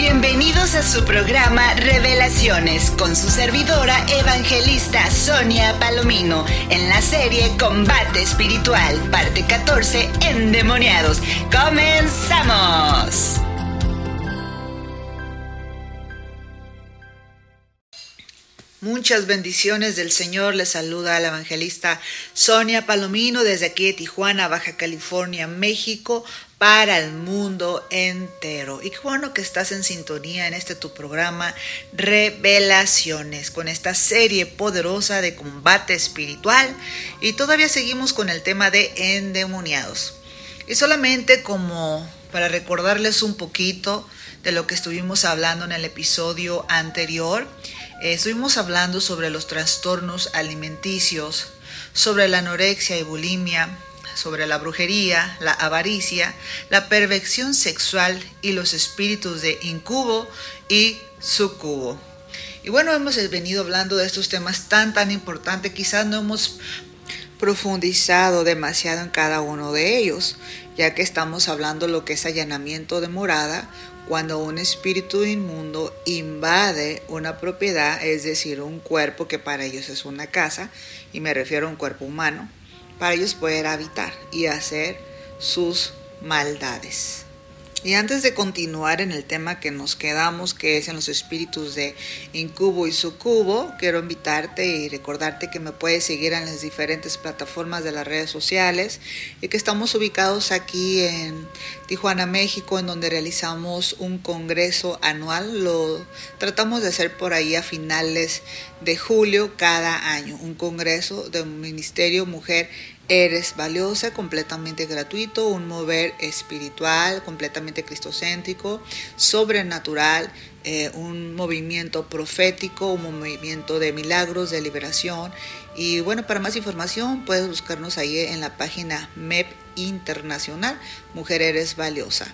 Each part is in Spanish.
Bienvenidos a su programa Revelaciones con su servidora evangelista Sonia Palomino en la serie Combate Espiritual, parte 14, Endemoniados. ¡Comenzamos! Muchas bendiciones del Señor. Les saluda la evangelista Sonia Palomino desde aquí de Tijuana, Baja California, México, para el mundo entero. Y qué bueno que estás en sintonía en este tu programa Revelaciones, con esta serie poderosa de combate espiritual. Y todavía seguimos con el tema de endemoniados. Y solamente como para recordarles un poquito de lo que estuvimos hablando en el episodio anterior, eh, estuvimos hablando sobre los trastornos alimenticios, sobre la anorexia y bulimia, sobre la brujería, la avaricia, la perversión sexual y los espíritus de incubo y sucubo. Y bueno, hemos venido hablando de estos temas tan, tan importantes. Quizás no hemos profundizado demasiado en cada uno de ellos, ya que estamos hablando lo que es allanamiento de morada, cuando un espíritu inmundo invade una propiedad, es decir, un cuerpo que para ellos es una casa, y me refiero a un cuerpo humano, para ellos poder habitar y hacer sus maldades. Y antes de continuar en el tema que nos quedamos, que es en los espíritus de incubo y sucubo, quiero invitarte y recordarte que me puedes seguir en las diferentes plataformas de las redes sociales y que estamos ubicados aquí en Tijuana, México, en donde realizamos un congreso anual. Lo tratamos de hacer por ahí a finales de julio cada año, un congreso del Ministerio Mujer Eres valiosa, completamente gratuito, un mover espiritual, completamente cristocéntrico, sobrenatural, eh, un movimiento profético, un movimiento de milagros, de liberación. Y bueno, para más información puedes buscarnos ahí en la página MEP Internacional, Mujer Eres Valiosa.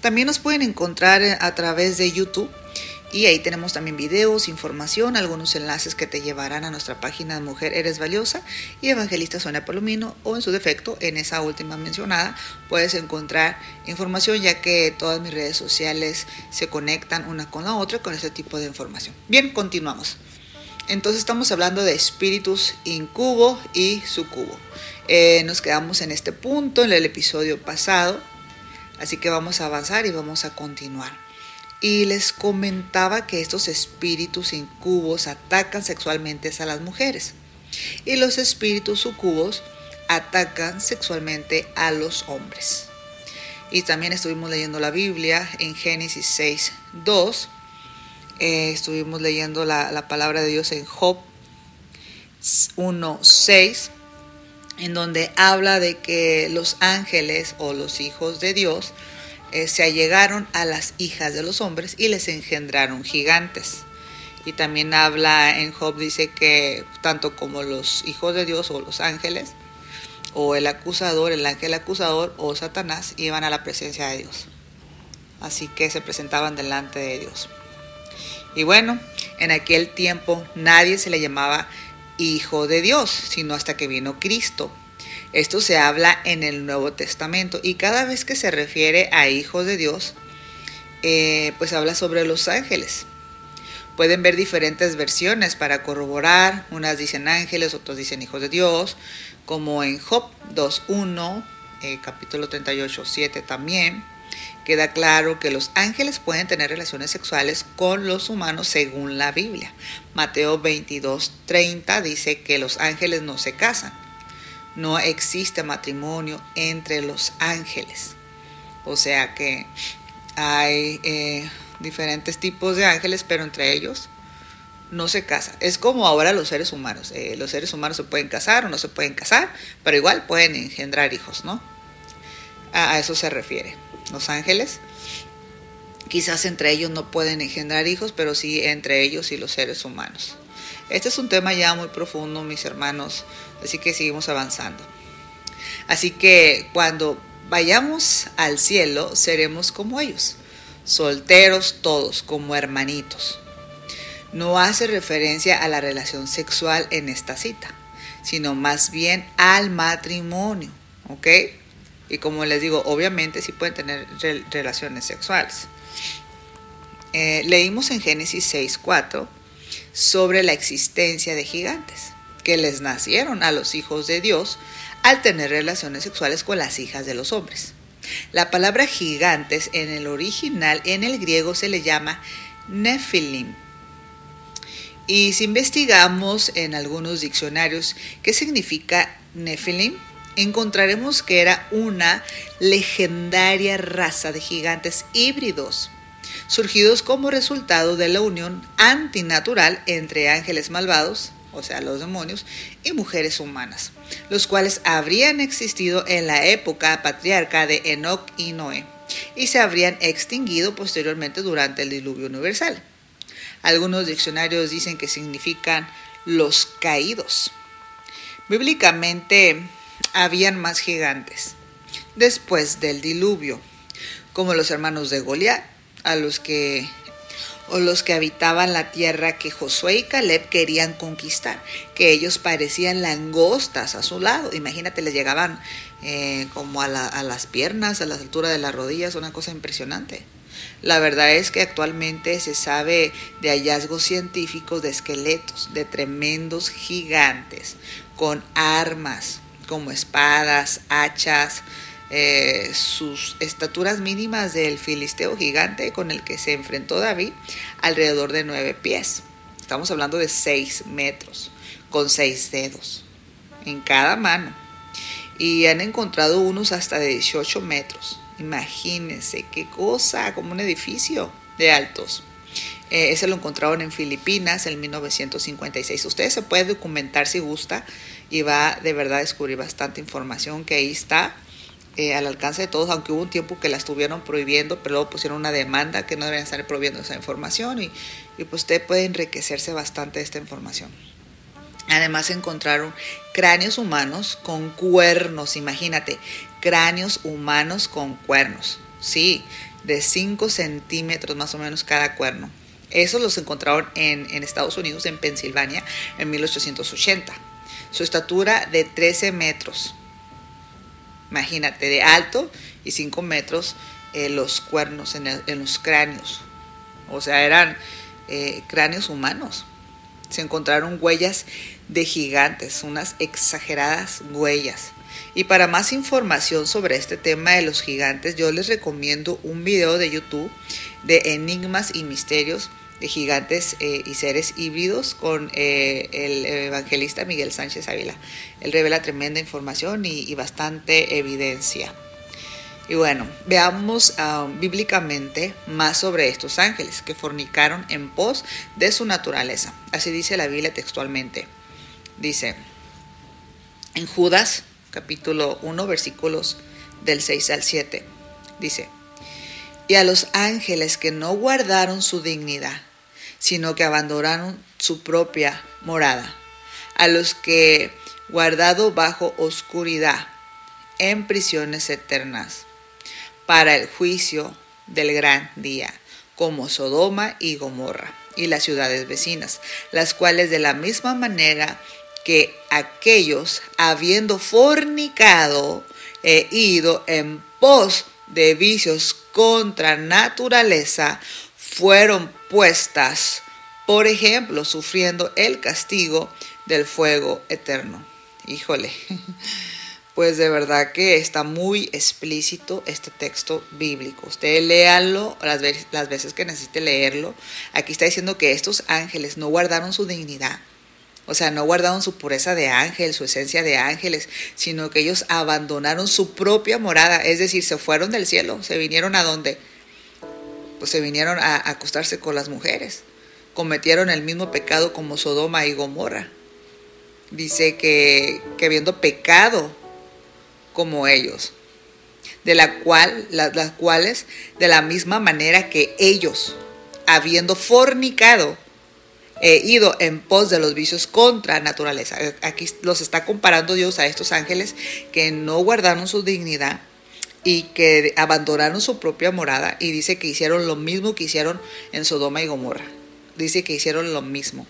También nos pueden encontrar a través de YouTube y ahí tenemos también videos, información, algunos enlaces que te llevarán a nuestra página de Mujer Eres Valiosa y Evangelista Sonia Palomino o en su defecto, en esa última mencionada, puedes encontrar información ya que todas mis redes sociales se conectan una con la otra con ese tipo de información. Bien, continuamos. Entonces estamos hablando de espíritus incubo y sucubo. Eh, nos quedamos en este punto en el episodio pasado, así que vamos a avanzar y vamos a continuar y les comentaba que estos espíritus incubos atacan sexualmente a las mujeres y los espíritus sucubos atacan sexualmente a los hombres. Y también estuvimos leyendo la Biblia en Génesis 6, 2. Eh, estuvimos leyendo la, la, palabra de Dios en Job 1, 6, en donde habla de que los ángeles o los hijos de Dios eh, se allegaron a las hijas de los hombres y les engendraron gigantes. Y también habla en Job, dice que tanto como los hijos de Dios o los ángeles, o el acusador, el ángel acusador o Satanás, iban a la presencia de Dios. Así que se presentaban delante de Dios. Y bueno, en aquel tiempo nadie se le llamaba hijo de Dios, sino hasta que vino Cristo esto se habla en el Nuevo Testamento y cada vez que se refiere a hijos de Dios, eh, pues habla sobre los ángeles. Pueden ver diferentes versiones para corroborar. Unas dicen ángeles, otros dicen hijos de Dios, como en Job 2.1, eh, capítulo 38, 7 también. Queda claro que los ángeles pueden tener relaciones sexuales con los humanos según la Biblia. Mateo 22.30 dice que los ángeles no se casan no existe matrimonio entre los ángeles. O sea que hay eh, diferentes tipos de ángeles, pero entre ellos no se casan. Es como ahora los seres humanos. Eh, los seres humanos se pueden casar o no se pueden casar, pero igual pueden engendrar hijos, ¿no? A, a eso se refiere. Los ángeles, quizás entre ellos no pueden engendrar hijos, pero sí entre ellos y los seres humanos. Este es un tema ya muy profundo, mis hermanos, así que seguimos avanzando. Así que cuando vayamos al cielo, seremos como ellos, solteros todos, como hermanitos. No hace referencia a la relación sexual en esta cita, sino más bien al matrimonio, ¿ok? Y como les digo, obviamente sí pueden tener relaciones sexuales. eh, leímos en Génesis 6.4 sobre la existencia de gigantes que les nacieron a los hijos de Dios al tener relaciones sexuales con las hijas de los hombres. La palabra gigantes en el original en el griego se le llama Nephilim. Y si investigamos en algunos diccionarios qué significa Nephilim, encontraremos que era una legendaria raza de gigantes híbridos, surgidos como resultado de la unión antinatural entre ángeles malvados, o sea, los demonios, y mujeres humanas, los cuales habrían existido en la época patriarca de Enoch y Noé, y se habrían extinguido posteriormente durante el diluvio universal. Algunos diccionarios dicen que significan los caídos. Bíblicamente habían más gigantes después del diluvio, como los hermanos de Goliat, a los que o los que habitaban la tierra que Josué y Caleb querían conquistar, que ellos parecían langostas a su lado. Imagínate, les llegaban eh, como a, a las piernas, a la altura de las rodillas, una cosa impresionante. La verdad es que actualmente se sabe de hallazgos científicos de esqueletos, de tremendos gigantes, con armas como espadas, hachas, eh, sus estaturas mínimas del filisteo gigante con el que se enfrentó David, alrededor de nueve pies. Estamos hablando de seis metros, con seis dedos en cada mano. Y han encontrado unos hasta de 18 metros. Imagínense qué cosa, como un edificio de altos. Eh, ese lo encontraron en Filipinas en 1956. Ustedes se pueden documentar si gusta y va de verdad a descubrir bastante información que ahí está eh, al alcance de todos, aunque hubo un tiempo que la estuvieron prohibiendo, pero luego pusieron una demanda que no deben estar prohibiendo esa información y, y pues usted puede enriquecerse bastante de esta información. Además encontraron cráneos humanos con cuernos, imagínate, cráneos humanos con cuernos, sí, de 5 centímetros más o menos cada cuerno. Esos los encontraron en, en Estados Unidos, en Pensilvania, en 1880. Su estatura de 13 metros, Imagínate, de alto y 5 metros eh, los cuernos en, los cráneos. O sea, eran eh, cráneos humanos. Se encontraron huellas de gigantes, unas exageradas huellas. Y para más información sobre este tema de los gigantes, yo les recomiendo un video de YouTube de enigmas y misterios de gigantes eh, y seres híbridos con eh, el evangelista Miguel Sánchez Ávila. Él revela tremenda información y, bastante evidencia. Y bueno, veamos ah, bíblicamente más sobre estos ángeles que fornicaron en pos de su naturaleza. Así dice la Biblia textualmente. Dice en Judas capítulo 1 versículos del 6 al 7. Dice, y a los ángeles que no guardaron su dignidad, sino que abandonaron su propia morada. A los que, guardado bajo oscuridad, en prisiones eternas, para el juicio del gran día, como Sodoma y Gomorra y las ciudades vecinas, las cuales de la misma manera que aquellos, habiendo fornicado e ido en pos de vicios contra naturaleza, fueron por ejemplo, sufriendo el castigo del fuego eterno. Híjole, pues de verdad que está muy explícito este texto bíblico. Usted léalo las veces, las veces que necesite leerlo. Aquí está diciendo que estos ángeles no guardaron su dignidad. O sea, no guardaron su pureza de ángel, su esencia de ángeles, sino que ellos abandonaron su propia morada, es decir, se fueron del cielo, se vinieron a donde pues se vinieron a acostarse con las mujeres. Cometieron el mismo pecado como Sodoma y Gomorra. Dice que, que habiendo pecado como ellos, de la cual, las, las cuales, de la misma manera que ellos, habiendo fornicado, he ido en pos de los vicios contra naturaleza. Aquí los está comparando Dios a estos ángeles que no guardaron su dignidad, y que abandonaron su propia morada y dice que hicieron lo mismo que hicieron en Sodoma y Gomorra. Dice que hicieron lo mismo,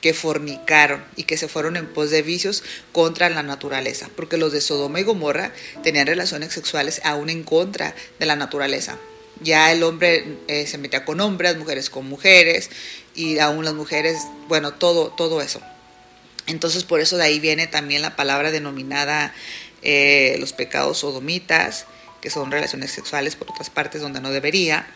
que fornicaron y que se fueron en pos de vicios contra la naturaleza, porque los de Sodoma y Gomorra tenían relaciones sexuales aún en contra de la naturaleza. Ya el hombre eh, se metía con hombres, mujeres con mujeres, y aún las mujeres, bueno, todo, todo eso. Entonces por eso de ahí viene también la palabra denominada eh, los pecados sodomitas, que son relaciones sexuales por otras partes donde no debería.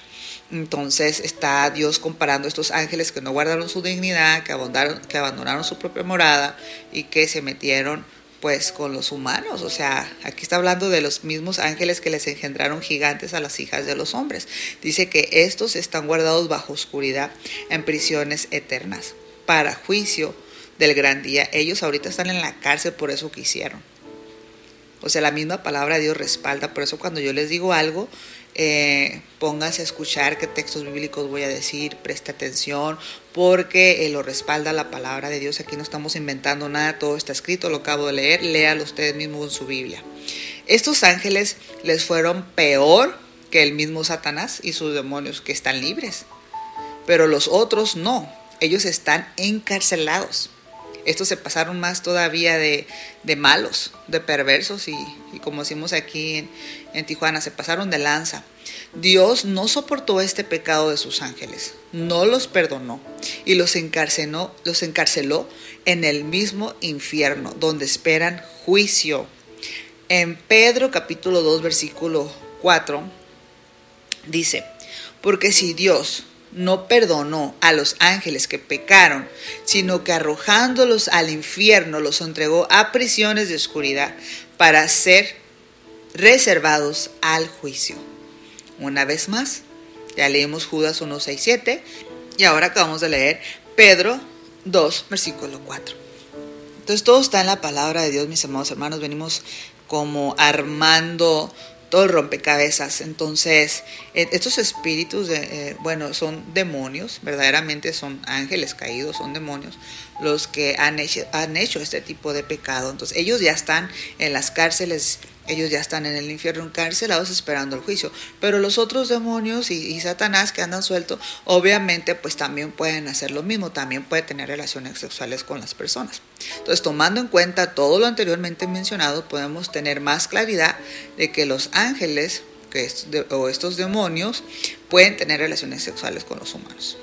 Entonces está Dios comparando estos ángeles que no guardaron su dignidad, que abandonaron, que abandonaron su propia morada y que se metieron pues con los humanos. O sea, aquí está hablando de los mismos ángeles que les engendraron gigantes a las hijas de los hombres. Dice que estos están guardados bajo oscuridad en prisiones eternas para juicio del gran día. Ellos ahorita están en la cárcel por eso que hicieron. O sea, la misma palabra de Dios respalda. Por eso cuando yo les digo algo, eh, póngase a escuchar qué textos bíblicos voy a decir, preste atención, porque eh, lo respalda la palabra de Dios. Aquí no estamos inventando nada, todo está escrito, lo acabo de leer, léalo ustedes mismos en su Biblia. Estos ángeles les fueron peor que el mismo Satanás y sus demonios que están libres, pero los otros no, ellos están encarcelados. Estos se pasaron más todavía de, malos, de perversos y, como decimos aquí en, Tijuana, se pasaron de lanza. Dios no soportó este pecado de sus ángeles, no los perdonó y los encarceló, los encarceló en el mismo infierno, donde esperan juicio. En Pedro capítulo 2 versículo 4 dice, porque si Dios no perdonó a los ángeles que pecaron, sino que arrojándolos al infierno los entregó a prisiones de oscuridad para ser reservados al juicio. Una vez más, ya leímos Judas 1, 6, 7 y ahora acabamos de leer Pedro 2, versículo 4. Entonces todo está en la palabra de Dios, mis amados hermanos. Venimos como armando todo el rompecabezas. Entonces, e, estos espíritus, eh, bueno, son demonios, verdaderamente son ángeles caídos, son demonios los que han hecho, han hecho este tipo de pecado. Entonces, ellos ya están en las cárceles ellos ya están en el infierno encarcelados esperando el juicio. Pero los otros demonios y, Satanás que andan sueltos, obviamente pues también pueden hacer lo mismo, también puede tener relaciones sexuales con las personas. Entonces, tomando en cuenta todo lo anteriormente mencionado, podemos tener más claridad de que los ángeles que o estos demonios pueden tener relaciones sexuales con los humanos.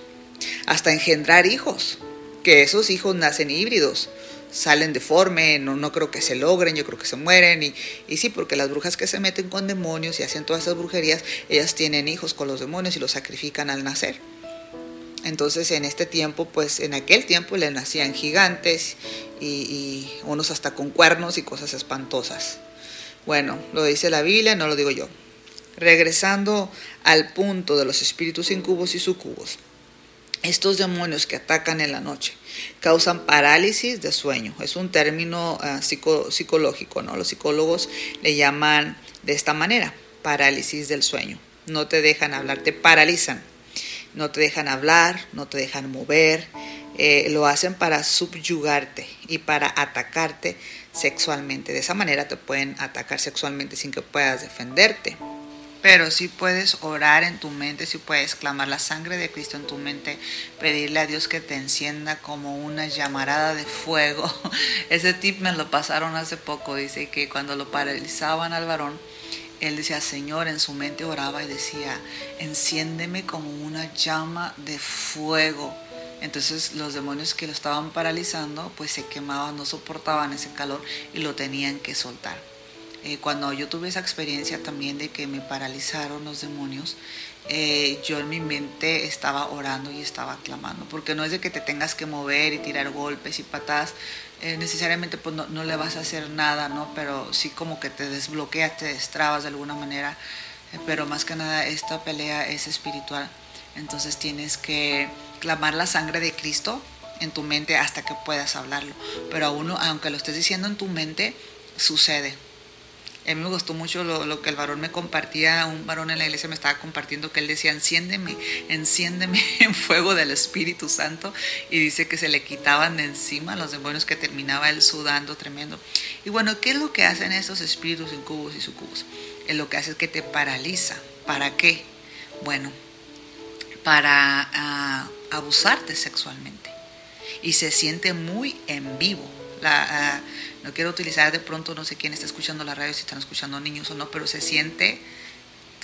Hasta engendrar hijos, que esos hijos nacen híbridos salen deforme, no, no creo que se logren, yo creo que se mueren. Y, y sí, porque las brujas que se meten con demonios y hacen todas esas brujerías, ellas tienen hijos con los demonios y los sacrifican al nacer. Entonces en este tiempo, pues en aquel tiempo le nacían gigantes y, y, unos hasta con cuernos y cosas espantosas. Bueno, lo dice la Biblia, no lo digo yo. Regresando al punto de los espíritus incubos y sucubos. Estos demonios que atacan en la noche causan parálisis de sueño. Es un término ah, psicológico, ¿no? Los psicólogos le llaman de esta manera, parálisis del sueño. No te dejan hablar, te paralizan. No te dejan hablar, no te dejan mover. Eh, lo hacen para subyugarte y para atacarte sexualmente. De esa manera te pueden atacar sexualmente sin que puedas defenderte. Pero sí puedes orar en tu mente, sí puedes clamar la sangre de Cristo en tu mente, pedirle a Dios que te encienda como una llamarada de fuego. Ese tip me lo pasaron hace poco, dice que cuando lo paralizaban al varón, él decía, Señor, en su mente oraba y decía, enciéndeme como una llama de fuego. Entonces los demonios que lo estaban paralizando, pues se quemaban, no soportaban ese calor y lo tenían que soltar. Eh, cuando yo tuve esa experiencia también de que me paralizaron los demonios, eh, yo en mi mente estaba orando y estaba clamando, porque no es de que te tengas que mover y tirar golpes y patadas, eh, necesariamente pues no, le vas a hacer nada, ¿no? Pero sí como que te desbloqueas, te destrabas de alguna manera, pero más que nada esta pelea es espiritual, entonces tienes que clamar la sangre de Cristo en tu mente hasta que puedas hablarlo, pero a uno, aunque lo estés diciendo en tu mente, sucede, a mí me gustó mucho lo, que el varón me compartía, un varón en la iglesia me estaba compartiendo que él decía, enciéndeme, enciéndeme en fuego del Espíritu Santo. Y dice que se le quitaban de encima los demonios que terminaba él sudando tremendo. Y bueno, ¿qué es lo que hacen estos espíritus incubos y sucubos? Es lo que hace es que te paraliza. ¿Para qué? Bueno, para ah, abusarte sexualmente. Y se siente muy en vivo. La, ah, no quiero utilizar de pronto, no sé quién está escuchando la radio, si están escuchando niños o no, pero se siente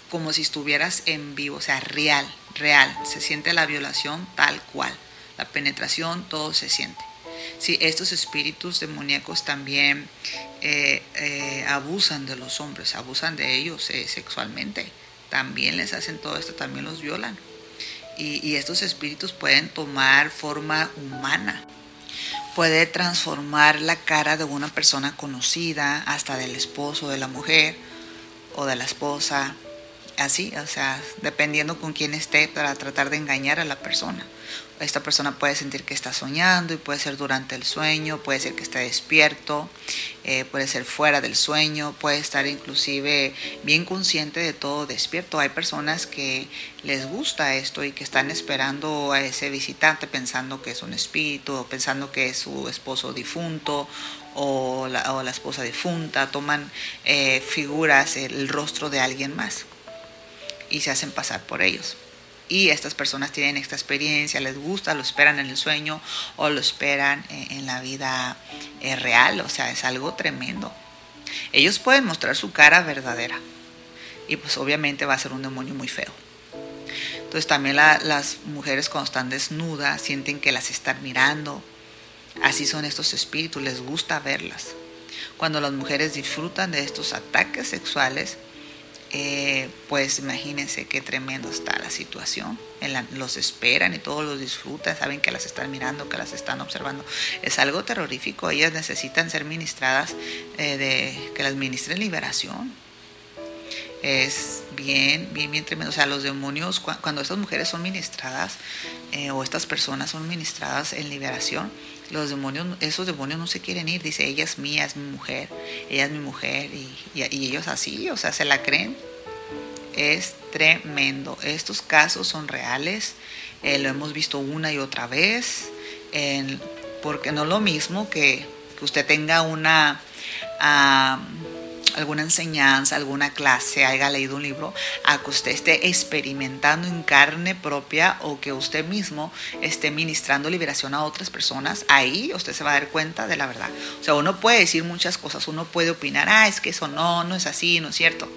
como si estuvieras en vivo, o sea, real, real. Se siente la violación tal cual. La penetración, todo se siente. Sí, estos espíritus demoníacos también eh, eh, abusan de los hombres, abusan de ellos eh, sexualmente. También les hacen todo esto, también los violan. Y, y estos espíritus pueden tomar forma humana puede transformar la cara de una persona conocida, hasta del esposo, de la mujer o de la esposa, así, o sea, dependiendo con quién esté para tratar de engañar a la persona. Esta persona puede sentir que está soñando y puede ser durante el sueño, puede ser que esté despierto, eh, puede ser fuera del sueño, puede estar inclusive bien consciente de todo despierto. Hay personas que les gusta esto y que están esperando a ese visitante pensando que es un espíritu pensando que es su esposo difunto o la, o la esposa difunta, toman eh, figuras, el rostro de alguien más y se hacen pasar por ellos. Y estas personas tienen esta experiencia, les gusta, lo esperan en el sueño o lo esperan en, la vida eh, real, o sea, es algo tremendo. Ellos pueden mostrar su cara verdadera y pues obviamente va a ser un demonio muy feo. Entonces también las mujeres cuando están desnudas sienten que las están mirando. Así son estos espíritus, les gusta verlas. Cuando las mujeres disfrutan de estos ataques sexuales, eh, pues imagínense qué tremendo está la situación. los esperan y todos los disfrutan, saben que las están mirando, que las están observando. Es algo terrorífico. Ellas necesitan ser ministradas, eh, de que las ministren liberación. Es bien, bien, bien tremendo. O sea, los demonios, cuando estas mujeres son ministradas eh, o estas personas son ministradas en liberación, los demonios, esos demonios no se quieren ir. Dice, ella es mía, es mi mujer, ella es mi mujer. Y, ellos así, o sea, se la creen. Es tremendo. Estos casos son reales. Eh, lo hemos visto una y otra vez. porque no es lo mismo que, que usted tenga una alguna enseñanza, alguna clase, haya leído un libro, a que usted esté experimentando en carne propia o que usted mismo esté ministrando liberación a otras personas, ahí usted se va a dar cuenta de la verdad. O sea, uno puede decir muchas cosas, uno puede opinar, ah, es que eso no, no es así, no es cierto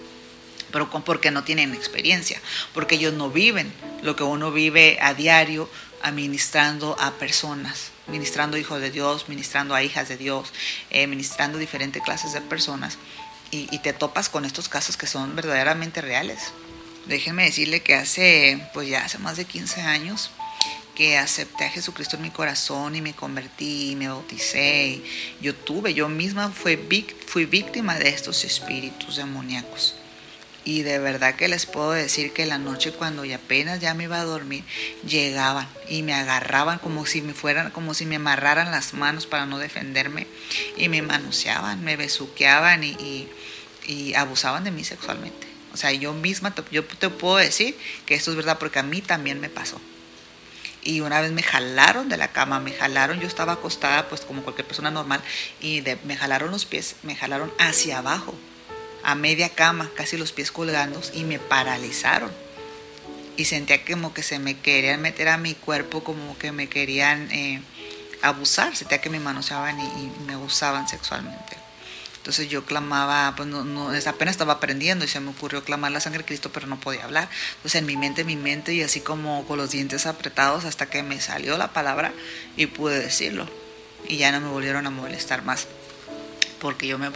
pero porque no tienen experiencia, porque ellos no viven lo que uno vive a diario administrando a personas, ministrando hijos de Dios, ministrando a hijas de Dios, eh, ministrando diferentes clases de personas y, te topas con estos casos que son verdaderamente reales. Déjenme decirle que hace, pues ya hace más de 15 años, que acepté a Jesucristo en mi corazón y me convertí, y me bauticé. Yo tuve, yo misma fui, fui víctima de estos espíritus demoníacos. Y de verdad que les puedo decir que la noche cuando ya apenas ya me iba a dormir, llegaban y me agarraban como si me fueran, como si me amarraran las manos para no defenderme y me manoseaban, me besuqueaban y, y, abusaban de mí sexualmente. O sea, yo misma, yo te puedo decir que esto es verdad porque a mí también me pasó. Y una vez me jalaron de la cama, me jalaron, yo estaba acostada pues como cualquier persona normal y me jalaron los pies, me jalaron hacia abajo a media cama, casi los pies colgando, y me paralizaron. Y sentía como que se me querían meter a mi cuerpo, como que me querían eh, abusar, sentía que me manoseaban y, me abusaban sexualmente. Entonces yo clamaba, pues no, no, apenas estaba aprendiendo y se me ocurrió clamar la sangre de Cristo, pero no podía hablar. Entonces en mi mente, en mi mente, y así como con los dientes apretados hasta que me salió la palabra y pude decirlo. Y ya no me volvieron a molestar más porque yo me,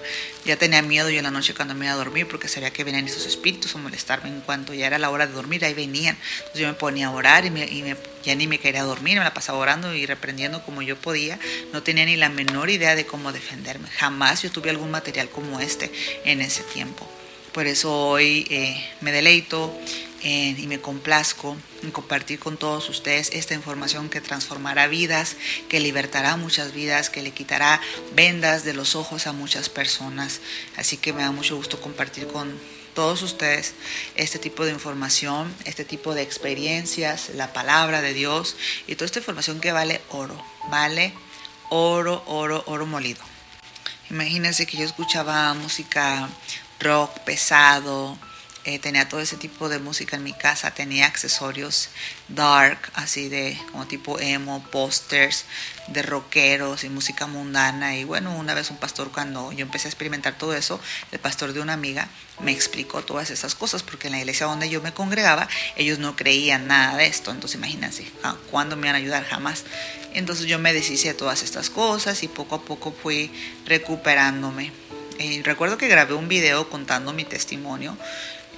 ya tenía miedo yo en la noche cuando me iba a dormir porque sabía que venían esos espíritus a molestarme en cuanto ya era la hora de dormir, ahí venían. Entonces yo me ponía a orar y, me, ya ni me quería dormir, me la pasaba orando y reprendiendo como yo podía. No tenía ni la menor idea de cómo defenderme. Jamás yo tuve algún material como este en ese tiempo. Por eso hoy eh, me deleito y me complazco en compartir con todos ustedes esta información que transformará vidas, que libertará muchas vidas, que le quitará vendas de los ojos a muchas personas. Así que me da mucho gusto compartir con todos ustedes este tipo de información, este tipo de experiencias, la palabra de Dios y toda esta información que vale oro, vale oro, oro, oro molido. Imagínense que yo escuchaba música rock pesado, eh, tenía todo ese tipo de música en mi casa, tenía accesorios dark, así de como tipo emo, posters de rockeros y música mundana. Y bueno, una vez un pastor cuando yo empecé a experimentar todo eso, el pastor de una amiga me explicó todas esas cosas, porque en la iglesia donde yo me congregaba, ellos no creían nada de esto. Entonces imagínense, ¿cuándo me van a ayudar? Jamás. Entonces yo me deshice de todas estas cosas y poco a poco fui recuperándome. Y recuerdo que grabé un video contando mi testimonio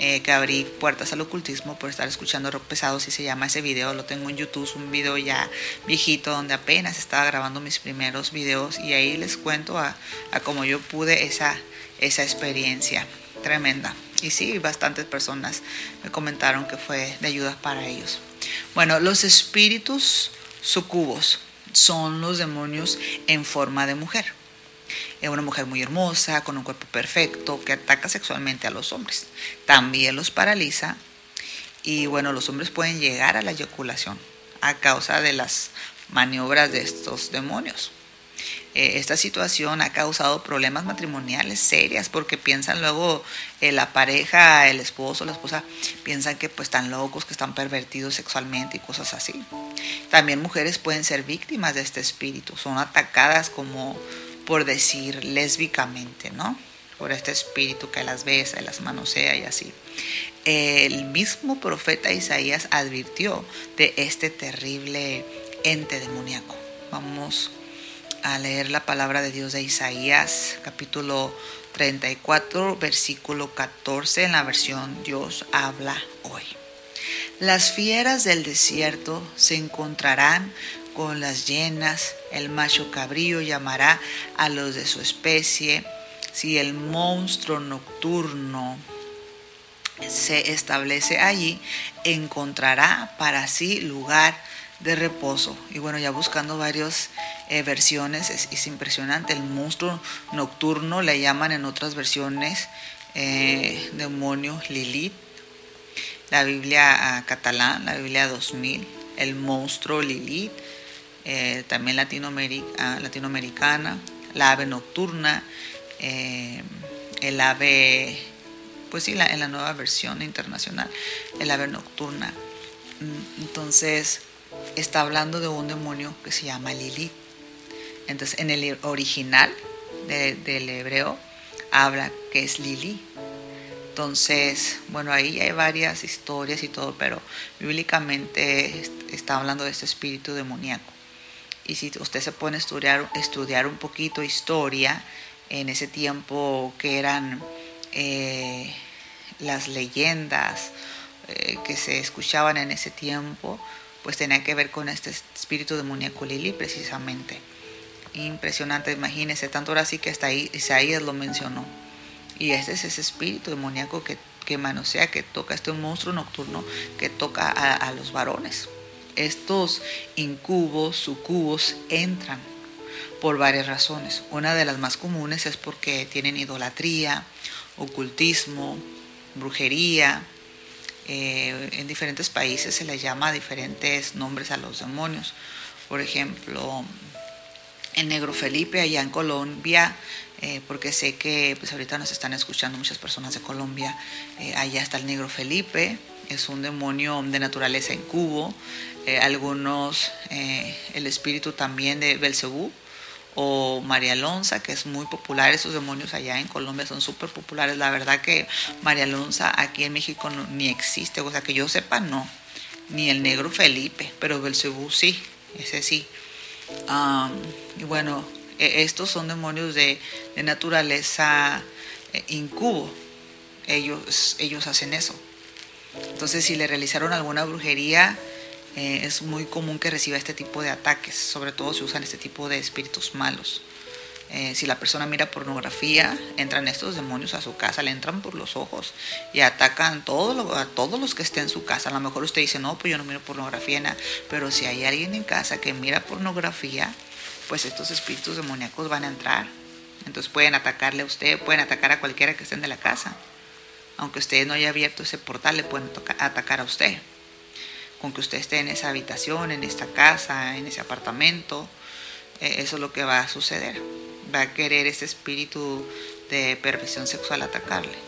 eh, que abrí puertas al ocultismo por estar escuchando rock pesado, si se llama ese video, lo tengo en YouTube, un video ya viejito donde apenas estaba grabando mis primeros videos y ahí les cuento a, a cómo yo pude esa, esa experiencia tremenda. Y sí, bastantes personas me comentaron que fue de ayuda para ellos. Bueno, los espíritus sucubos son los demonios en forma de mujer. Es una mujer muy hermosa, con un cuerpo perfecto, que ataca sexualmente a los hombres. También los paraliza y bueno, los hombres pueden llegar a la eyaculación a causa de las maniobras de estos demonios. Eh, esta situación ha causado problemas matrimoniales serias porque piensan luego eh, la pareja, el esposo, la esposa, piensan que pues están locos, que están pervertidos sexualmente y cosas así. También mujeres pueden ser víctimas de este espíritu, son atacadas como por decir lésbicamente, ¿no? Por este espíritu que las besa y las manosea y así. El mismo profeta Isaías advirtió de este terrible ente demoníaco. Vamos a leer la palabra de Dios de Isaías, capítulo 34, versículo 14, en la versión Dios habla hoy. Las fieras del desierto se encontrarán con las llenas, el macho cabrío llamará a los de su especie, si el monstruo nocturno se establece allí, encontrará para sí lugar de reposo. Y bueno, ya buscando varias eh, versiones, es, impresionante. El monstruo nocturno le llaman en otras versiones eh, demonio Lilith. La Biblia ah, catalán, la Biblia 2000, el monstruo Lilith eh, también ah, latinoamericana, la ave nocturna, eh, el ave, pues sí, en la nueva versión internacional, el ave nocturna. Mm, entonces, está hablando de un demonio que se llama Lilith. Entonces, en el original del hebreo, habla que es Lili. Entonces, bueno, ahí hay varias historias y todo, pero bíblicamente está hablando de este espíritu demoníaco. Y si usted se pone a estudiar, estudiar un poquito historia, en ese tiempo que eran eh, las leyendas eh, que se escuchaban en ese tiempo, pues tenía que ver con este espíritu demoníaco Lili precisamente. Impresionante, imagínese, tanto ahora sí que hasta ahí Isaías lo mencionó. Y este es ese espíritu demoníaco que, que manosea, que toca, este monstruo nocturno que toca a los varones estos incubos, sucubos, entran por varias razones. Una de las más comunes es porque tienen idolatría, ocultismo, brujería. Eh, en diferentes países se les llama diferentes nombres a los demonios. Por ejemplo, en Negro Felipe, allá en Colombia, eh, porque sé que pues ahorita nos están escuchando muchas personas de Colombia, eh, allá está el Negro Felipe, es un demonio de naturaleza incubo, eh, algunos eh, el espíritu también de Belcebú o María Alonza, que es muy popular, esos demonios allá en Colombia son súper populares. La verdad que María Alonza aquí en México ni existe, o sea que yo sepa no, ni el negro Felipe, pero Belcebú sí, ese sí. y bueno, e, estos son demonios de, naturaleza eh, incubo, ellos, ellos hacen eso. Entonces, si le realizaron alguna brujería, eh, es muy común que reciba este tipo de ataques, sobre todo si usan este tipo de espíritus malos. Eh, si la persona mira pornografía, entran estos demonios a su casa, le entran por los ojos y atacan a todos los que estén en su casa. A lo mejor usted dice, no, pues yo no miro pornografía, nada. pero si hay alguien en casa que mira pornografía, pues estos espíritus demoníacos van a entrar. Entonces pueden atacarle a usted, pueden atacar a cualquiera que estén de la casa aunque usted no haya abierto ese portal, le pueden atacar a usted. Con que usted esté en esa habitación, en esta casa, en ese apartamento, eh, eso es lo que va a suceder. Va a querer ese espíritu de perversión sexual atacarle.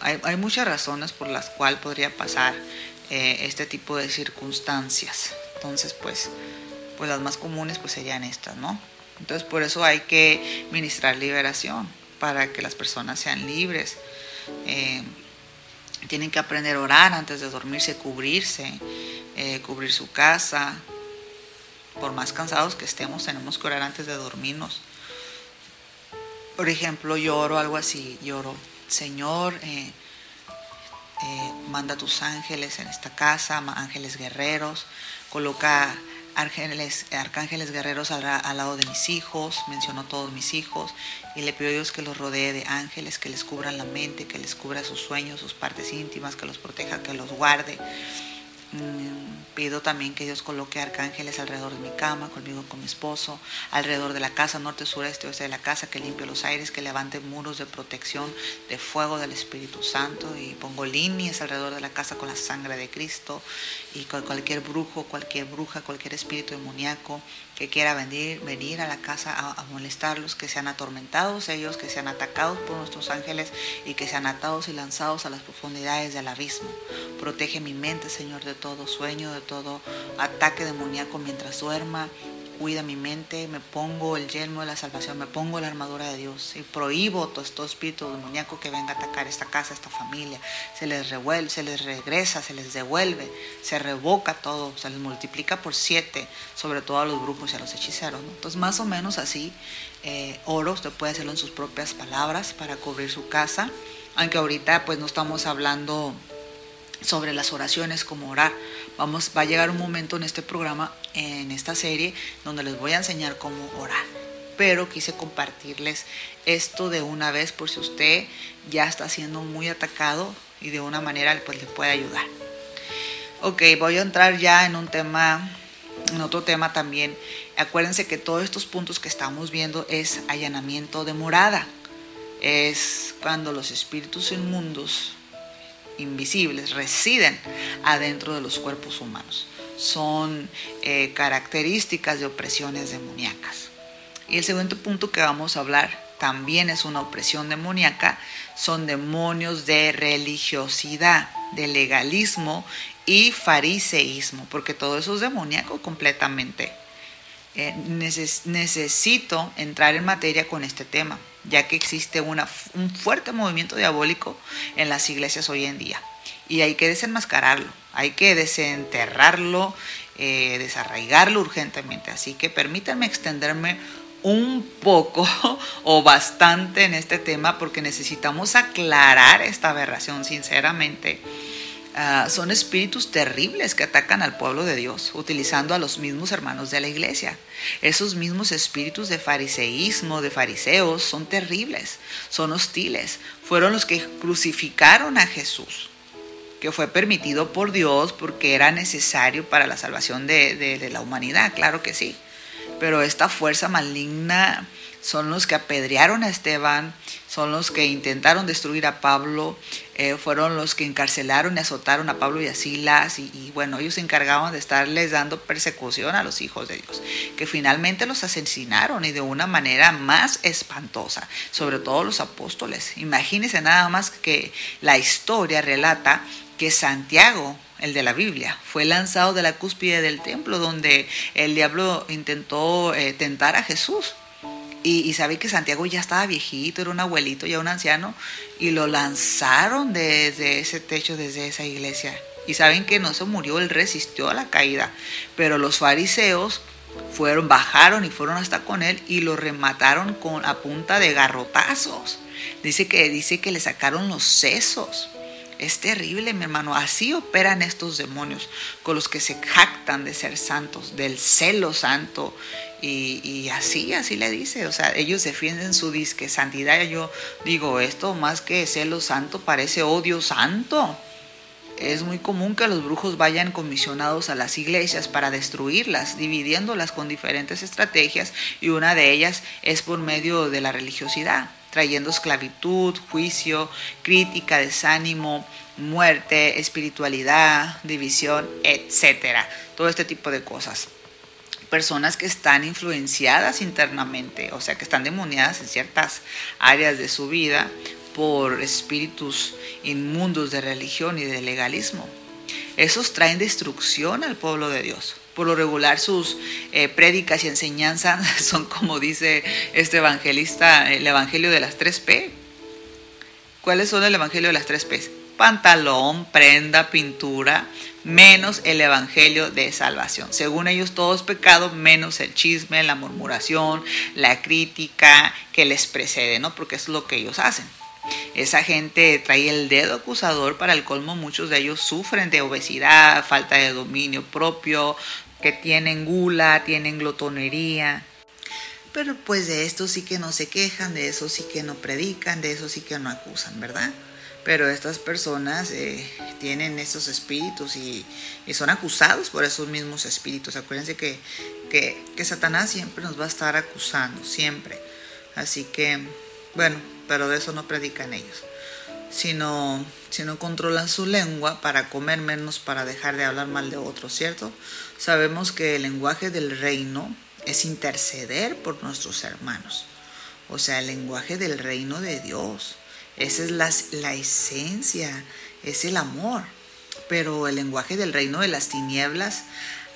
hay, muchas razones por las cuales podría pasar eh, este tipo de circunstancias. Entonces, pues, pues las más comunes pues serían estas, ¿no? Entonces, por eso hay que ministrar liberación para que las personas sean libres. Eh, tienen que aprender a orar antes de dormirse, cubrirse, eh, cubrir su casa. Por más cansados que estemos, tenemos que orar antes de dormirnos. Por ejemplo, lloro algo así, lloro, Señor, eh, eh, manda tus ángeles en esta casa, ángeles guerreros, coloca ángeles, arcángeles guerreros al, lado de mis hijos, mencionó todos mis hijos, y le pido a Dios que los rodee de ángeles, que les cubran la mente, que les cubra sus sueños, sus partes íntimas, que los proteja, que los guarde. Mm, Pido también que Dios coloque arcángeles alrededor de mi cama, conmigo, con mi esposo, alrededor de la casa, norte, sur, este, oeste de la casa, que limpie los aires, que levante muros de protección, de fuego del Espíritu Santo y pongo líneas alrededor de la casa con la sangre de Cristo y con cualquier brujo, cualquier bruja, cualquier espíritu demoníaco que quiera venir, venir a la casa a, molestarlos, que sean atormentados ellos, que sean atacados por nuestros ángeles y que sean atados y lanzados a las profundidades del abismo. Protege mi mente, Señor, de todo sueño, de todo ataque demoníaco mientras duerma cuida mi mente, me pongo el yelmo de la salvación, me pongo la armadura de Dios y prohíbo todo, este espíritu demoníaco que venga a atacar esta casa, esta familia. Se les revuelve, se les regresa, se les devuelve, se revoca todo, se les multiplica por siete, sobre todo a los brujos y a los hechiceros. Entonces, más o menos así, eh, oro, usted puede hacerlo en sus propias palabras para cubrir su casa, aunque ahorita pues no estamos hablando sobre las oraciones, como orar. Vamos, va a llegar un momento en este programa, en esta serie, donde les voy a enseñar cómo orar. Pero quise compartirles esto de una vez por si usted ya está siendo muy atacado y de una manera pues le puede ayudar. Ok, voy a entrar ya en un tema, en otro tema también. Acuérdense que todos estos puntos que estamos viendo es allanamiento de morada. Es cuando los espíritus inmundos invisibles residen adentro de los cuerpos humanos. Son eh, características de opresiones demoníacas. Y el segundo punto que vamos a hablar también es una opresión demoníaca, son demonios de religiosidad, de legalismo y fariseísmo, porque todo eso es demoníaco completamente. Eh, necesito entrar en materia con este tema, ya que existe un fuerte movimiento diabólico en las iglesias hoy en día. Y hay que desenmascararlo, hay que desenterrarlo, eh, desarraigarlo urgentemente. Así que permítanme extenderme un poco o bastante en este tema porque necesitamos aclarar esta aberración sinceramente Ah, son espíritus terribles que atacan al pueblo de Dios, utilizando a los mismos hermanos de la iglesia. Esos mismos espíritus de fariseísmo, de fariseos, son terribles, son hostiles. Fueron los que crucificaron a Jesús, que fue permitido por Dios porque era necesario para la salvación de, de la humanidad, claro que sí. Pero esta fuerza maligna son los que apedrearon a Esteban, son los que intentaron destruir a Pablo, eh, fueron los que encarcelaron y azotaron a Pablo y a Silas, y, bueno, ellos se encargaban de estarles dando persecución a los hijos de Dios, que finalmente los asesinaron y de una manera más espantosa, sobre todo los apóstoles. Imagínense nada más que la historia relata que Santiago, el de la Biblia, fue lanzado de la cúspide del templo donde el diablo intentó eh, tentar a Jesús y, sabe que Santiago ya estaba viejito, era un abuelito, ya un anciano, y lo lanzaron desde ese techo, desde esa iglesia. Y saben que no se murió, él resistió a la caída. Pero los fariseos fueron, bajaron y fueron hasta con él y lo remataron con a punta de garrotazos. Dice que, dice que le sacaron los sesos. Es terrible, mi hermano. Así operan estos demonios con los que se jactan de ser santos, del celo santo. Y, así, así le dice. O sea, ellos defienden su disque santidad. Yo digo, esto más que celo santo parece odio santo. Es muy común que los brujos vayan comisionados a las iglesias para destruirlas, dividiéndolas con diferentes estrategias y una de ellas es por medio de la religiosidad trayendo esclavitud, juicio, crítica, desánimo, muerte, espiritualidad, división, etcétera. Todo este tipo de cosas. Personas que están influenciadas internamente, o sea, que están demoniadas en ciertas áreas de su vida por espíritus inmundos de religión y de legalismo. Esos traen destrucción al pueblo de Dios. Por lo regular sus eh, prédicas y enseñanzas son como dice este evangelista, el evangelio de las tres P. ¿Cuáles son el evangelio de las tres P? Pantalón, prenda, pintura, menos el evangelio de salvación. Según ellos todo es pecado, menos el chisme, la murmuración, la crítica que les precede, ¿no? Porque es lo que ellos hacen. Esa gente trae el dedo acusador para el colmo, muchos de ellos sufren de obesidad, falta de dominio propio, que tienen gula, tienen glotonería. Pero pues de esto sí que no se quejan, de eso sí que no predican, de eso sí que no acusan, ¿verdad? Pero estas personas eh, tienen esos espíritus y, son acusados por esos mismos espíritus. Acuérdense que, que Satanás siempre nos va a estar acusando, siempre. Así que, bueno, pero de eso no predican ellos. Sino, sino controlan su lengua para comer menos, para dejar de hablar mal de otros, ¿cierto? Sabemos que el lenguaje del reino es interceder por nuestros hermanos. O sea, el lenguaje del reino de Dios. Esa es la, la esencia, es el amor. Pero el lenguaje del reino de las tinieblas,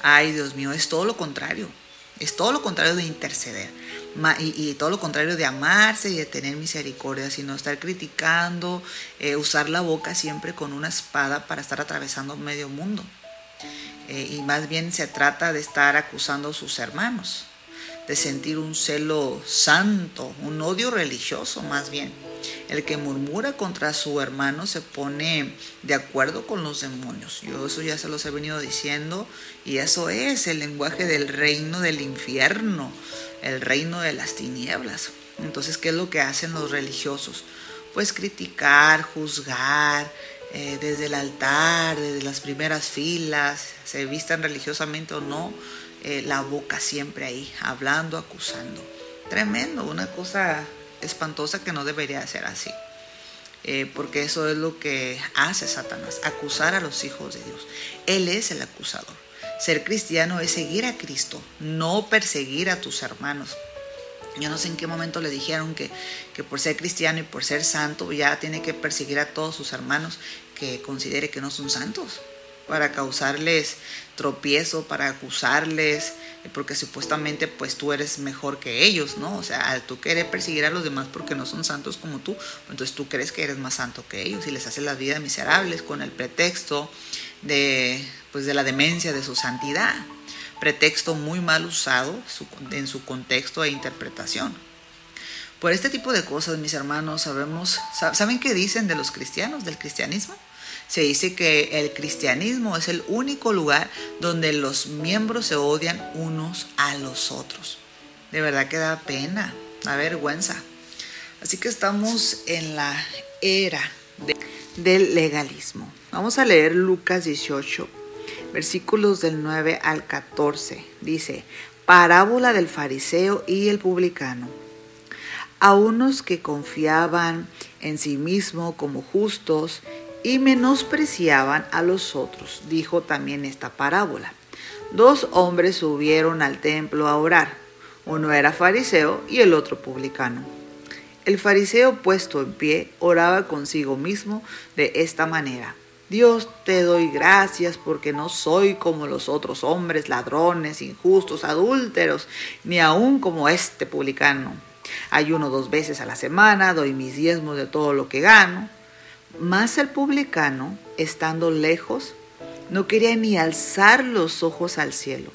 ay Dios mío, es todo lo contrario. Es todo lo contrario de interceder y, todo lo contrario de amarse y de tener misericordia, sino estar criticando, eh, usar la boca siempre con una espada para estar atravesando medio mundo. Eh, y más bien se trata de estar acusando a sus hermanos, de sentir un celo santo, un odio religioso más bien. El que murmura contra su hermano se pone de acuerdo con los demonios. Yo eso ya se los he venido diciendo y eso es el lenguaje del reino del infierno el reino de las tinieblas. Entonces, ¿qué es lo que hacen los religiosos? Pues criticar, juzgar, eh, desde el altar, desde las primeras filas, se vistan religiosamente o no, eh, la boca siempre ahí, hablando, acusando. Tremendo, una cosa espantosa que no debería ser así. Eh, porque eso es lo que hace Satanás, acusar a los hijos de Dios. Él es el acusador. Ser cristiano es seguir a Cristo, no perseguir a tus hermanos. Yo no sé en qué momento le dijeron que, que por ser cristiano y por ser santo ya tiene que perseguir a todos sus hermanos que considere que no son santos para causarles tropiezo, para acusarles, porque supuestamente pues tú eres mejor que ellos, ¿no? O sea, al tú querer perseguir a los demás porque no son santos como tú, entonces tú crees que eres más santo que ellos y les haces las vidas miserables con el pretexto de, pues, de la demencia de su santidad, pretexto muy mal usado en su contexto e interpretación. Por este tipo de cosas, mis hermanos, sabemos, ¿saben qué dicen de los cristianos, del cristianismo? Se dice que el cristianismo es el único lugar donde los miembros se odian unos a los otros. De verdad que da pena, da vergüenza. Así que estamos en la era del legalismo. Vamos a leer Lucas 18, versículos del 9 al 14. Dice, parábola del fariseo y el publicano. A unos que confiaban en sí mismo como justos y menospreciaban a los otros, dijo también esta parábola. Dos hombres subieron al templo a orar. Uno era fariseo y el otro publicano. El fariseo puesto en pie oraba consigo mismo de esta manera. Dios te doy gracias porque no soy como los otros hombres, ladrones, injustos, adúlteros, ni aun como este publicano. Ayuno dos veces a la semana, doy mis diezmos de todo lo que gano. Mas el publicano, estando lejos, no quería ni alzar los ojos al cielo,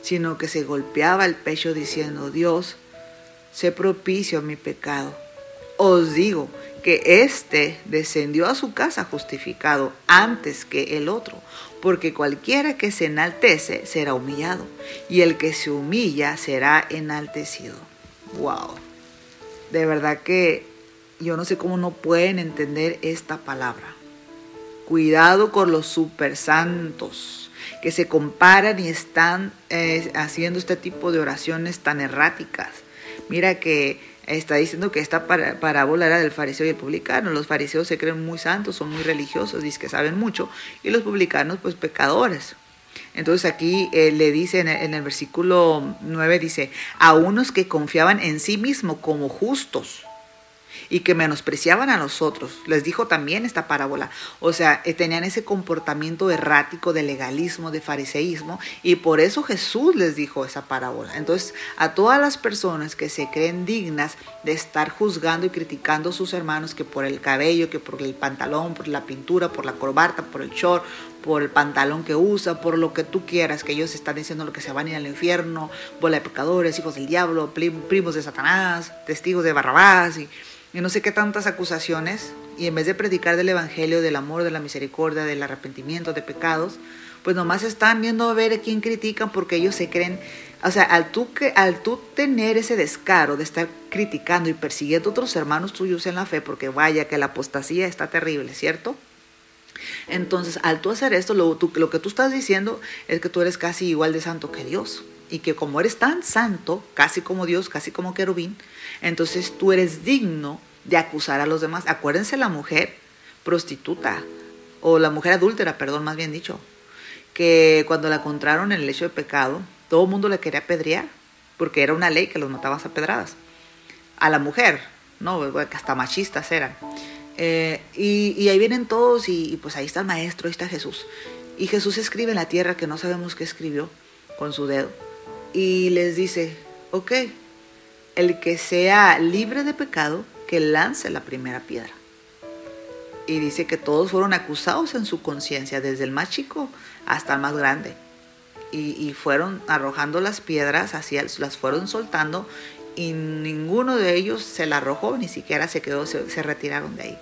sino que se golpeaba el pecho diciendo, Dios, sé propicio a mi pecado. Os digo que éste descendió a su casa justificado antes que el otro, porque cualquiera que se enaltece será humillado, y el que se humilla será enaltecido. Wow. De verdad que yo no sé cómo no pueden entender esta palabra. Cuidado con los super santos que se comparan y están eh, haciendo este tipo de oraciones tan erráticas. Mira que está diciendo que esta parábola era del fariseo y el publicano. Los fariseos se creen muy santos, son muy religiosos, dicen que saben mucho, y los publicanos pues pecadores. Entonces aquí eh, le dice en el, versículo 9, dice, a unos que confiaban en sí mismo como justos y que menospreciaban a los otros. Les dijo también esta parábola. O sea, eh, tenían ese comportamiento errático de legalismo, de fariseísmo, y por eso Jesús les dijo esa parábola. Entonces, a todas las personas que se creen dignas de estar juzgando y criticando a sus hermanos, que por el cabello, que por el pantalón, por la pintura, por la corbata, por el short, por el pantalón que usa, por lo que tú quieras, que ellos están diciendo lo que se van a ir al infierno, bola de pecadores, hijos del diablo, primos de Satanás, testigos de Barrabás y y no sé qué tantas acusaciones, y en vez de predicar del Evangelio, del amor, de la misericordia, del arrepentimiento de pecados, pues nomás están viendo a ver a quién critican porque ellos se creen, o sea, al tú, al tú tener ese descaro de estar criticando y persiguiendo a otros hermanos tuyos en la fe, porque vaya que la apostasía está terrible, ¿cierto? Entonces, al tú hacer esto, lo, lo que tú estás diciendo es que tú eres casi igual de santo que Dios. Y que como eres tan santo, casi como Dios, casi como querubín, entonces tú eres digno de acusar a los demás. Acuérdense la mujer prostituta, o la mujer adúltera, perdón, más bien dicho, que cuando la encontraron en el hecho de pecado, todo el mundo le quería apedrear, porque era una ley que los matabas a pedradas. A la mujer, ¿no? Que hasta machistas eran. Eh, y, ahí vienen todos y, y, pues ahí está el maestro, ahí está Jesús. Y Jesús escribe en la tierra que no sabemos qué escribió con su dedo. Y les dice, ok, el que sea libre de pecado, que lance la primera piedra. Y dice que todos fueron acusados en su conciencia, desde el más chico hasta el más grande. Y, fueron arrojando las piedras, así las fueron soltando y ninguno de ellos se la arrojó, ni siquiera se quedó, se, se retiraron de ahí.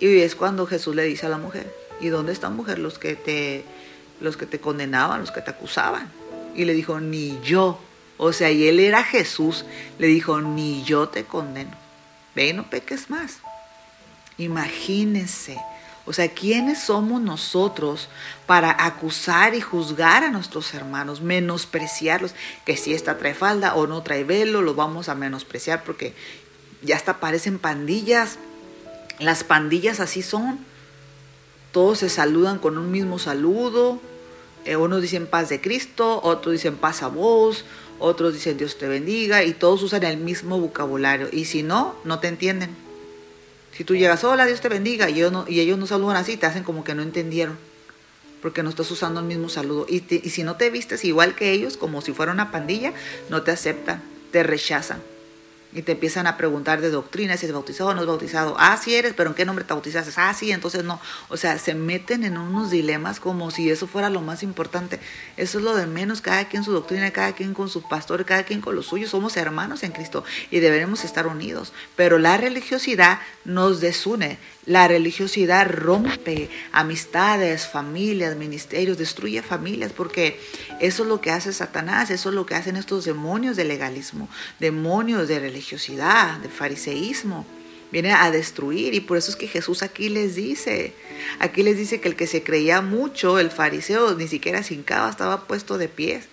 Y es cuando Jesús le dice a la mujer, ¿y dónde están mujer los que te, los que te condenaban, los que te acusaban? Y le dijo, ni yo o sea, y él era Jesús, le dijo, ni yo te condeno. Ve no peques más. Imagínense. O sea, ¿quiénes somos nosotros para acusar y juzgar a nuestros hermanos, menospreciarlos? Que si esta trae falda o no trae velo, lo vamos a menospreciar porque ya hasta parecen pandillas. Las pandillas así son. Todos se saludan con un mismo saludo. Eh, unos dicen paz de Cristo, otros dicen paz a vos, otros dicen Dios te bendiga y todos usan el mismo vocabulario. Y si no, no te entienden. Si tú llegas, hola, Dios te bendiga, y ellos no, y ellos no saludan así, te hacen como que no entendieron, porque no estás usando el mismo saludo. Y, y si no te vistes igual que ellos, como si fuera una pandilla, no te aceptan, te rechazan y te empiezan a preguntar de doctrina, si es bautizado o no es bautizado. Ah, sí eres, pero ¿en qué nombre te bautizaste? Ah, sí, entonces no. O sea, se meten en unos dilemas como si eso fuera lo más importante. Eso es lo de menos, cada quien su doctrina, cada quien con su pastor, cada quien con lo suyo. Somos hermanos en Cristo y deberemos estar unidos. Pero la religiosidad nos desune. La religiosidad rompe amistades, familias, ministerios, destruye familias, porque eso es lo que hace Satanás, eso es lo que hacen estos demonios de legalismo, demonios de religiosidad, de fariseísmo. Viene a destruir y por eso es que Jesús aquí les dice, aquí les dice que el que se creía mucho, el fariseo, ni siquiera sin cava, estaba puesto de pies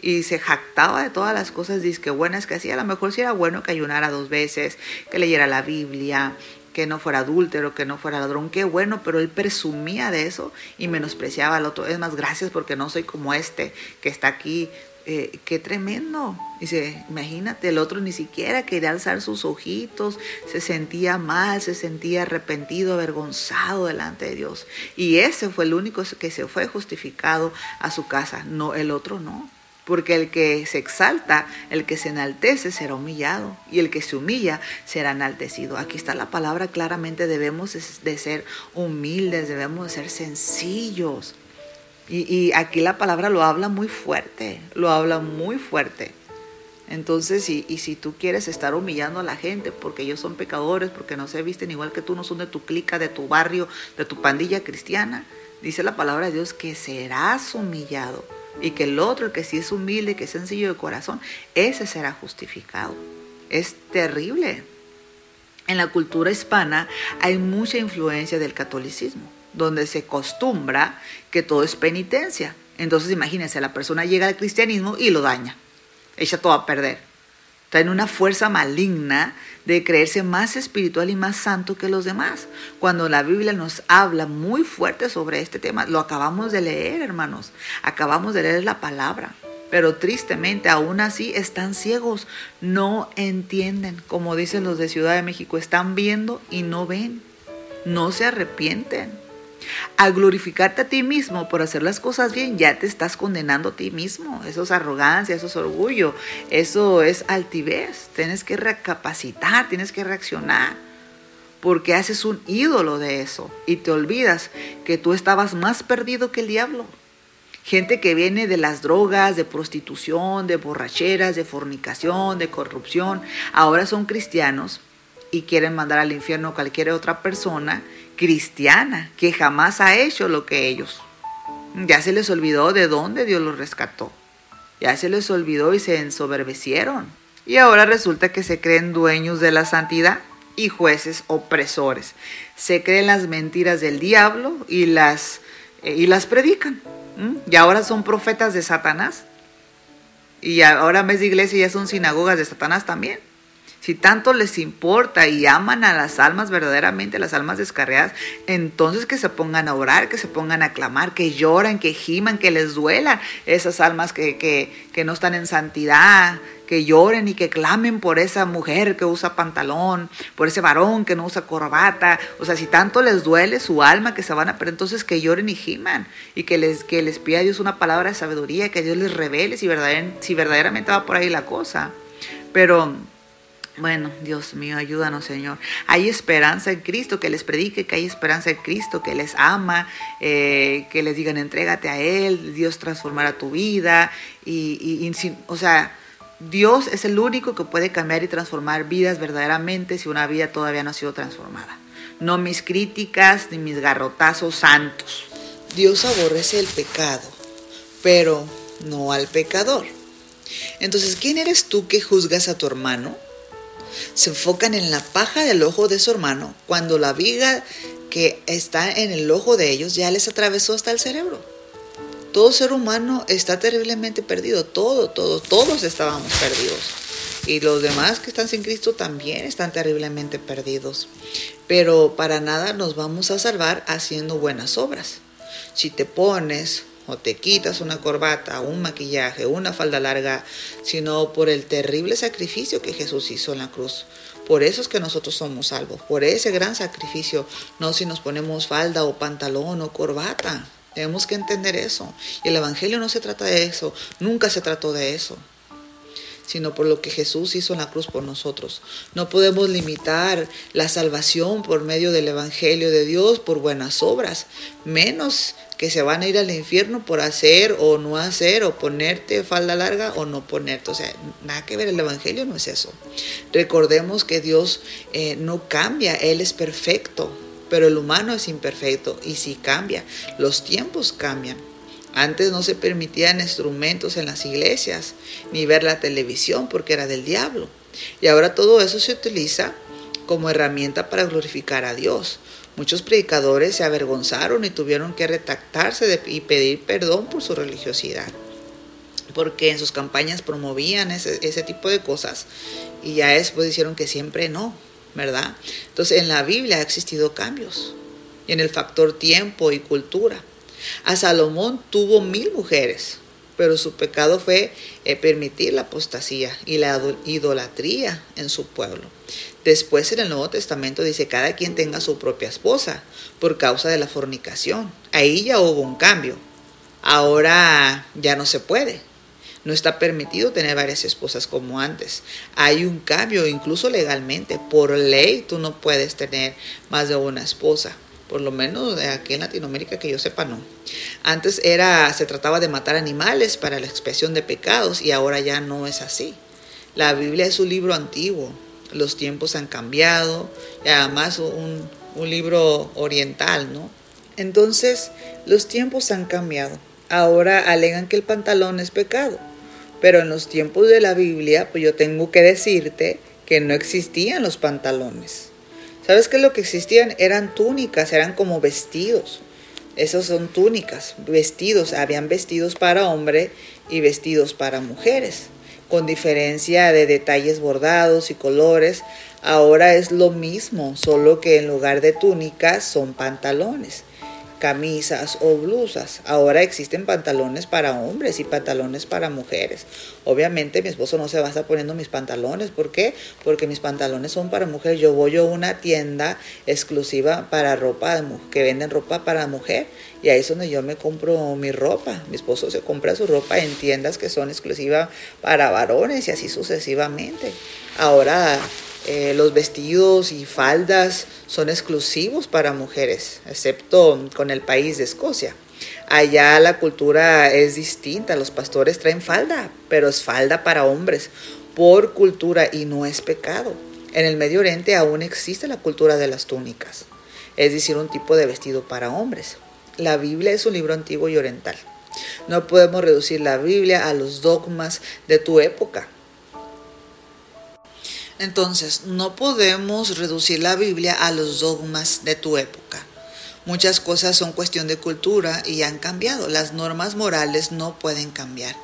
y se jactaba de todas las cosas dice que buenas que hacía. A lo mejor si era bueno que ayunara dos veces, que leyera la Biblia, que no fuera adúltero, que no fuera ladrón, qué bueno, pero él presumía de eso y menospreciaba al otro. Es más, gracias porque no soy como este que está aquí. Eh, qué tremendo. Dice, imagínate, el otro ni siquiera quería alzar sus ojitos, se sentía mal, se sentía arrepentido, avergonzado delante de Dios. Y ese fue el único que se fue justificado a su casa, no el otro no porque el que se exalta, el que se enaltece será humillado y el que se humilla será enaltecido. Aquí está la palabra claramente, debemos de ser humildes, debemos de ser sencillos. Y, aquí la palabra lo habla muy fuerte, lo habla muy fuerte. Entonces, y, y, si tú quieres estar humillando a la gente porque ellos son pecadores, porque no se visten igual que tú, no son de tu clica, de tu barrio, de tu pandilla cristiana, dice la palabra de Dios que serás humillado y que el otro, el que sí es humilde, que es sencillo de corazón, ese será justificado. Es terrible. En la cultura hispana hay mucha influencia del catolicismo, donde se acostumbra que todo es penitencia. Entonces imagínense, la persona llega al cristianismo y lo daña, echa todo a perder. Traen una fuerza maligna de creerse más espiritual y más santo que los demás. Cuando la Biblia nos habla muy fuerte sobre este tema, lo acabamos de leer, hermanos. Acabamos de leer la palabra. Pero tristemente, aún así, están ciegos, no entienden. Como dicen los de Ciudad de México, están viendo y no ven, no se arrepienten. Al glorificarte a ti mismo por hacer las cosas bien, ya te estás condenando a ti mismo. Eso es arrogancia, eso es orgullo, eso es altivez. Tienes que recapacitar, tienes que reaccionar. Porque haces un ídolo de eso y te olvidas que tú estabas más perdido que el diablo. Gente que viene de las drogas, de prostitución, de borracheras, de fornicación, de corrupción, ahora son cristianos y quieren mandar al infierno a cualquier otra persona cristiana que jamás ha hecho lo que ellos. Ya se les olvidó de dónde Dios los rescató. Ya se les olvidó y se ensoberbecieron. Y ahora resulta que se creen dueños de la santidad y jueces opresores. Se creen las mentiras del diablo y las, eh, y las predican. Y ahora son profetas de Satanás. Y ahora en vez de iglesia ya son sinagogas de Satanás también. Si tanto les importa y aman a las almas verdaderamente, las almas descarriadas, entonces que se pongan a orar, que se pongan a clamar, que lloran, que giman, que les duelan esas almas que, que, que no están en santidad, que lloren y que clamen por esa mujer que usa pantalón, por ese varón que no usa corbata. O sea, si tanto les duele su alma que se van a perder, entonces que lloren y giman y que les, que les pida a Dios una palabra de sabiduría, que Dios les revele si, si verdaderamente va por ahí la cosa. Pero bueno, Dios mío, ayúdanos, Señor. Hay esperanza en Cristo, que les predique que hay esperanza en Cristo, que les ama, eh, que les digan entrégate a Él, Dios transformará tu vida. Y, y, o sea, Dios es el único que puede cambiar y transformar vidas verdaderamente si una vida todavía no ha sido transformada. No mis críticas ni mis garrotazos santos. Dios aborrece el pecado, pero no al pecador. Entonces, ¿quién eres tú que juzgas a tu hermano? Se enfocan en la paja del ojo de su hermano cuando la viga que está en el ojo de ellos ya les atravesó hasta el cerebro. Todo ser humano está terriblemente perdido, todo, todo, todos estábamos perdidos. Y los demás que están sin Cristo también están terriblemente perdidos. Pero para nada nos vamos a salvar haciendo buenas obras. Si te pones o te quitas una corbata, un maquillaje, una falda larga, sino por el terrible sacrificio que Jesús hizo en la cruz. Por eso es que nosotros somos salvos, por ese gran sacrificio, no si nos ponemos falda o pantalón o corbata. Tenemos que entender eso. Y el Evangelio no se trata de eso, nunca se trató de eso, sino por lo que Jesús hizo en la cruz por nosotros. No podemos limitar la salvación por medio del Evangelio de Dios por buenas obras, menos que se van a ir al infierno por hacer o no hacer, o ponerte falda larga o no ponerte. O sea, nada que ver, el Evangelio no es eso. Recordemos que Dios eh, no cambia, Él es perfecto pero el humano es imperfecto y si cambia, los tiempos cambian. Antes no se permitían instrumentos en las iglesias, ni ver la televisión porque era del diablo. Y ahora todo eso se utiliza como herramienta para glorificar a Dios. Muchos predicadores se avergonzaron y tuvieron que retractarse y pedir perdón por su religiosidad, porque en sus campañas promovían ese, ese tipo de cosas y ya después dijeron que siempre no, ¿verdad? Entonces en la Biblia ha existido cambios y en el factor tiempo y cultura. A Salomón tuvo mil mujeres, pero su pecado fue eh, permitir la apostasía y la idolatría en su pueblo. Después en el Nuevo Testamento dice cada quien tenga su propia esposa por causa de la fornicación. Ahí ya hubo un cambio. Ahora ya no se puede. No está permitido tener varias esposas como antes. Hay un cambio, incluso legalmente. Por ley tú no puedes tener más de una esposa. Por lo menos aquí en Latinoamérica que yo sepa no. Antes era, se trataba de matar animales para la expresión de pecados y ahora ya no es así. La Biblia es un libro antiguo. Los tiempos han cambiado. Y además un, un libro oriental, ¿no? Entonces, los tiempos han cambiado. Ahora alegan que el pantalón es pecado. Pero en los tiempos de la Biblia, pues yo tengo que decirte que no existían los pantalones. ¿Sabes qué? Lo que existían eran túnicas, eran como vestidos. Esos son túnicas, vestidos. Habían vestidos para hombre y vestidos para mujeres, con diferencia de detalles bordados y colores. Ahora es lo mismo, solo que en lugar de túnicas son pantalones. Camisas o blusas. Ahora existen pantalones para hombres y pantalones para mujeres. Obviamente mi esposo no se va a estar poniendo mis pantalones. ¿Por qué? Porque mis pantalones son para mujeres. Yo voy a una tienda exclusiva para ropa, que venden ropa para mujer. Y ahí es donde yo me compro mi ropa. Mi esposo se compra su ropa en tiendas que son exclusivas para varones y así sucesivamente. Ahora eh, los vestidos y faldas son exclusivos para mujeres, excepto con el país de Escocia. Allá la cultura es distinta, los pastores traen falda, pero es falda para hombres, por cultura y no es pecado. En el Medio Oriente aún existe la cultura de las túnicas, es decir, un tipo de vestido para hombres. La Biblia es un libro antiguo y oriental. No podemos reducir la Biblia a los dogmas de tu época. Entonces, no podemos reducir la Biblia a los dogmas de tu época. Muchas cosas son cuestión de cultura y han cambiado. Las normas morales no pueden cambiar.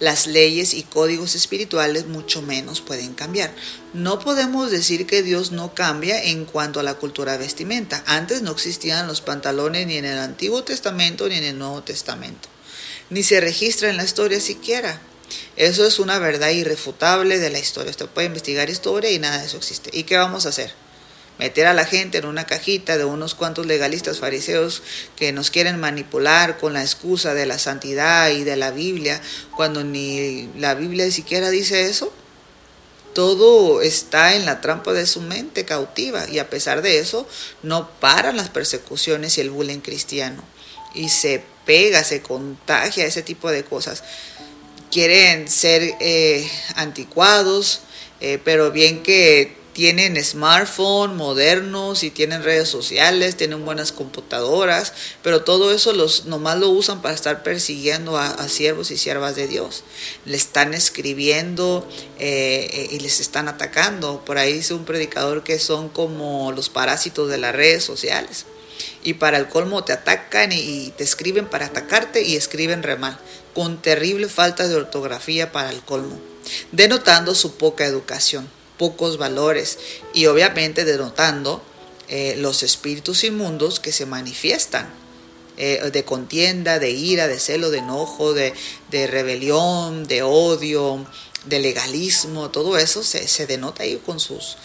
Las leyes y códigos espirituales mucho menos pueden cambiar. No podemos decir que Dios no cambia en cuanto a la cultura vestimenta. Antes no existían los pantalones ni en el Antiguo Testamento ni en el Nuevo Testamento. Ni se registra en la historia siquiera. Eso es una verdad irrefutable de la historia. Usted puede investigar historia y nada de eso existe. ¿Y qué vamos a hacer? Meter a la gente en una cajita de unos cuantos legalistas fariseos que nos quieren manipular con la excusa de la santidad y de la Biblia, cuando ni la Biblia siquiera dice eso. Todo está en la trampa de su mente cautiva y a pesar de eso no paran las persecuciones y el bullying cristiano y se pega, se contagia ese tipo de cosas quieren ser eh, anticuados, eh, pero bien que tienen smartphone modernos y tienen redes sociales, tienen buenas computadoras, pero todo eso los nomás lo usan para estar persiguiendo a, siervos y siervas de Dios. Le están escribiendo eh, y les están atacando. Por ahí dice un predicador que son como los parásitos de las redes sociales. Y para el colmo te atacan y, te escriben para atacarte y escriben re mal con terrible falta de ortografía para el colmo, denotando su poca educación, pocos valores y obviamente denotando eh, los espíritus inmundos que se manifiestan eh, de contienda, de ira, de celo, de enojo, de, rebelión, de odio, de legalismo, todo eso se, se denota ahí con sus,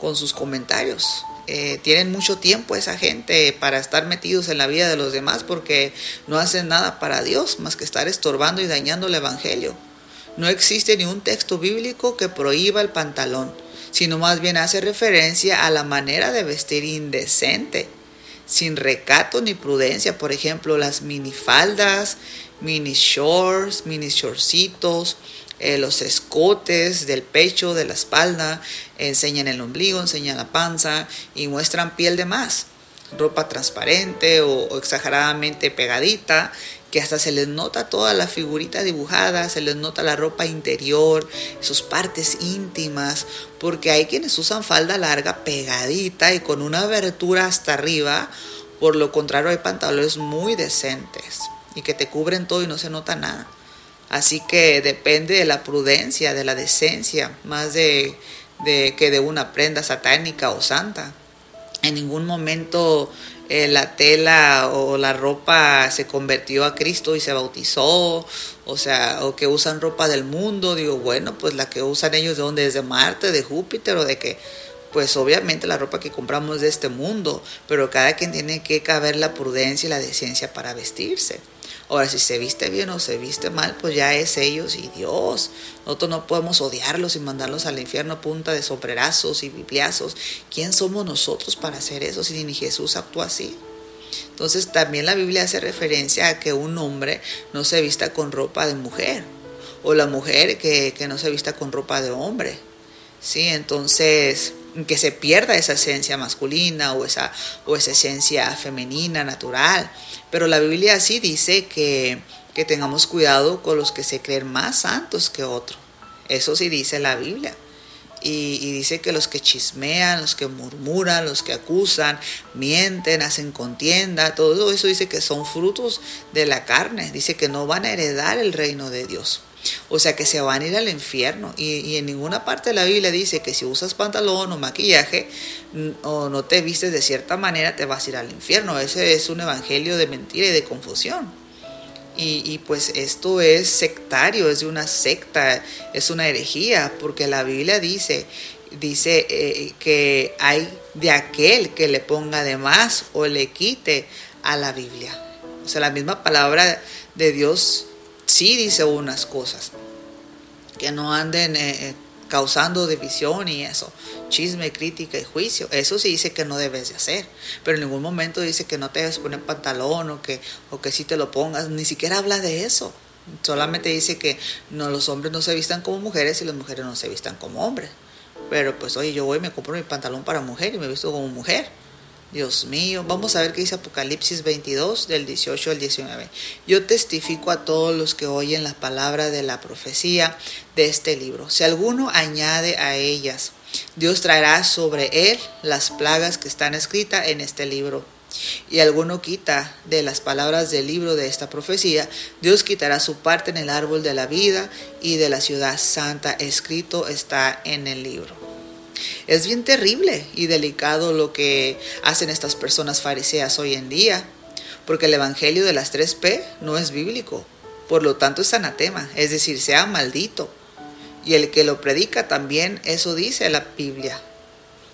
con sus comentarios. Eh, tienen mucho tiempo esa gente para estar metidos en la vida de los demás porque no hacen nada para Dios más que estar estorbando y dañando el Evangelio. No existe ni un texto bíblico que prohíba el pantalón, sino más bien hace referencia a la manera de vestir indecente, sin recato ni prudencia. Por ejemplo, las minifaldas, mini shorts, mini shortcitos, eh, los escotes del pecho, de la espalda, enseñan el ombligo, enseñan la panza y muestran piel de más. Ropa transparente o, exageradamente pegadita, que hasta se les nota toda la figurita dibujada, se les nota la ropa interior, sus partes íntimas, porque hay quienes usan falda larga pegadita y con una abertura hasta arriba, por lo contrario hay pantalones muy decentes y que te cubren todo y no se nota nada. Así que depende de la prudencia, de la decencia, más de, que de una prenda satánica o santa. En ningún momento eh, la tela o la ropa se convirtió a Cristo y se bautizó, o sea, o que usan ropa del mundo, digo, bueno, pues la que usan ellos de donde es de Marte, de Júpiter o de que pues obviamente la ropa que compramos de este mundo, pero cada quien tiene que caber la prudencia y la decencia para vestirse. Ahora, si se viste bien o se viste mal, pues ya es ellos y Dios. Nosotros no podemos odiarlos y mandarlos al infierno punta de sombrerazos y bibliazos. ¿Quién somos nosotros para hacer eso si ni Jesús actúa así? Entonces también la Biblia hace referencia a que un hombre no se vista con ropa de mujer o la mujer que, que no se vista con ropa de hombre. ¿sí? Entonces que se pierda esa esencia masculina o esa, o esa esencia femenina, natural. Pero la Biblia sí dice que, que tengamos cuidado con los que se creen más santos que otros. Eso sí dice la Biblia. Y, dice que los que chismean, los que murmuran, los que acusan, mienten, hacen contienda, todo eso dice que son frutos de la carne. Dice que no van a heredar el reino de Dios. O sea que se van a ir al infierno. Y, en ninguna parte de la Biblia dice que si usas pantalón o maquillaje o no te vistes de cierta manera te vas a ir al infierno. Ese es un evangelio de mentira y de confusión. Y, pues esto es sectario, es de una secta, es una herejía, porque la Biblia dice, dice eh, que hay de aquel que le ponga de más o le quite a la Biblia. O sea, la misma palabra de Dios sí dice unas cosas, que no anden eh, eh, causando división y eso, chisme, crítica y juicio. Eso sí dice que no debes de hacer, pero en ningún momento dice que no te debes poner pantalón o que, o que sí te lo pongas, ni siquiera habla de eso. Solamente dice que no, los hombres no se vistan como mujeres y las mujeres no se vistan como hombres. Pero pues oye, yo voy y me compro mi pantalón para mujer y me visto como mujer. Dios mío, vamos a ver qué dice Apocalipsis 22 del 18 al 19. Yo testifico a todos los que oyen la palabra de la profecía de este libro. Si alguno añade a ellas, Dios traerá sobre él las plagas que están escritas en este libro. Y alguno quita de las palabras del libro de esta profecía, Dios quitará su parte en el árbol de la vida y de la ciudad santa. Escrito está en el libro. Es bien terrible y delicado lo que hacen estas personas fariseas hoy en día, porque el Evangelio de las 3P no es bíblico, por lo tanto es anatema, es decir, sea maldito. Y el que lo predica también eso dice la Biblia.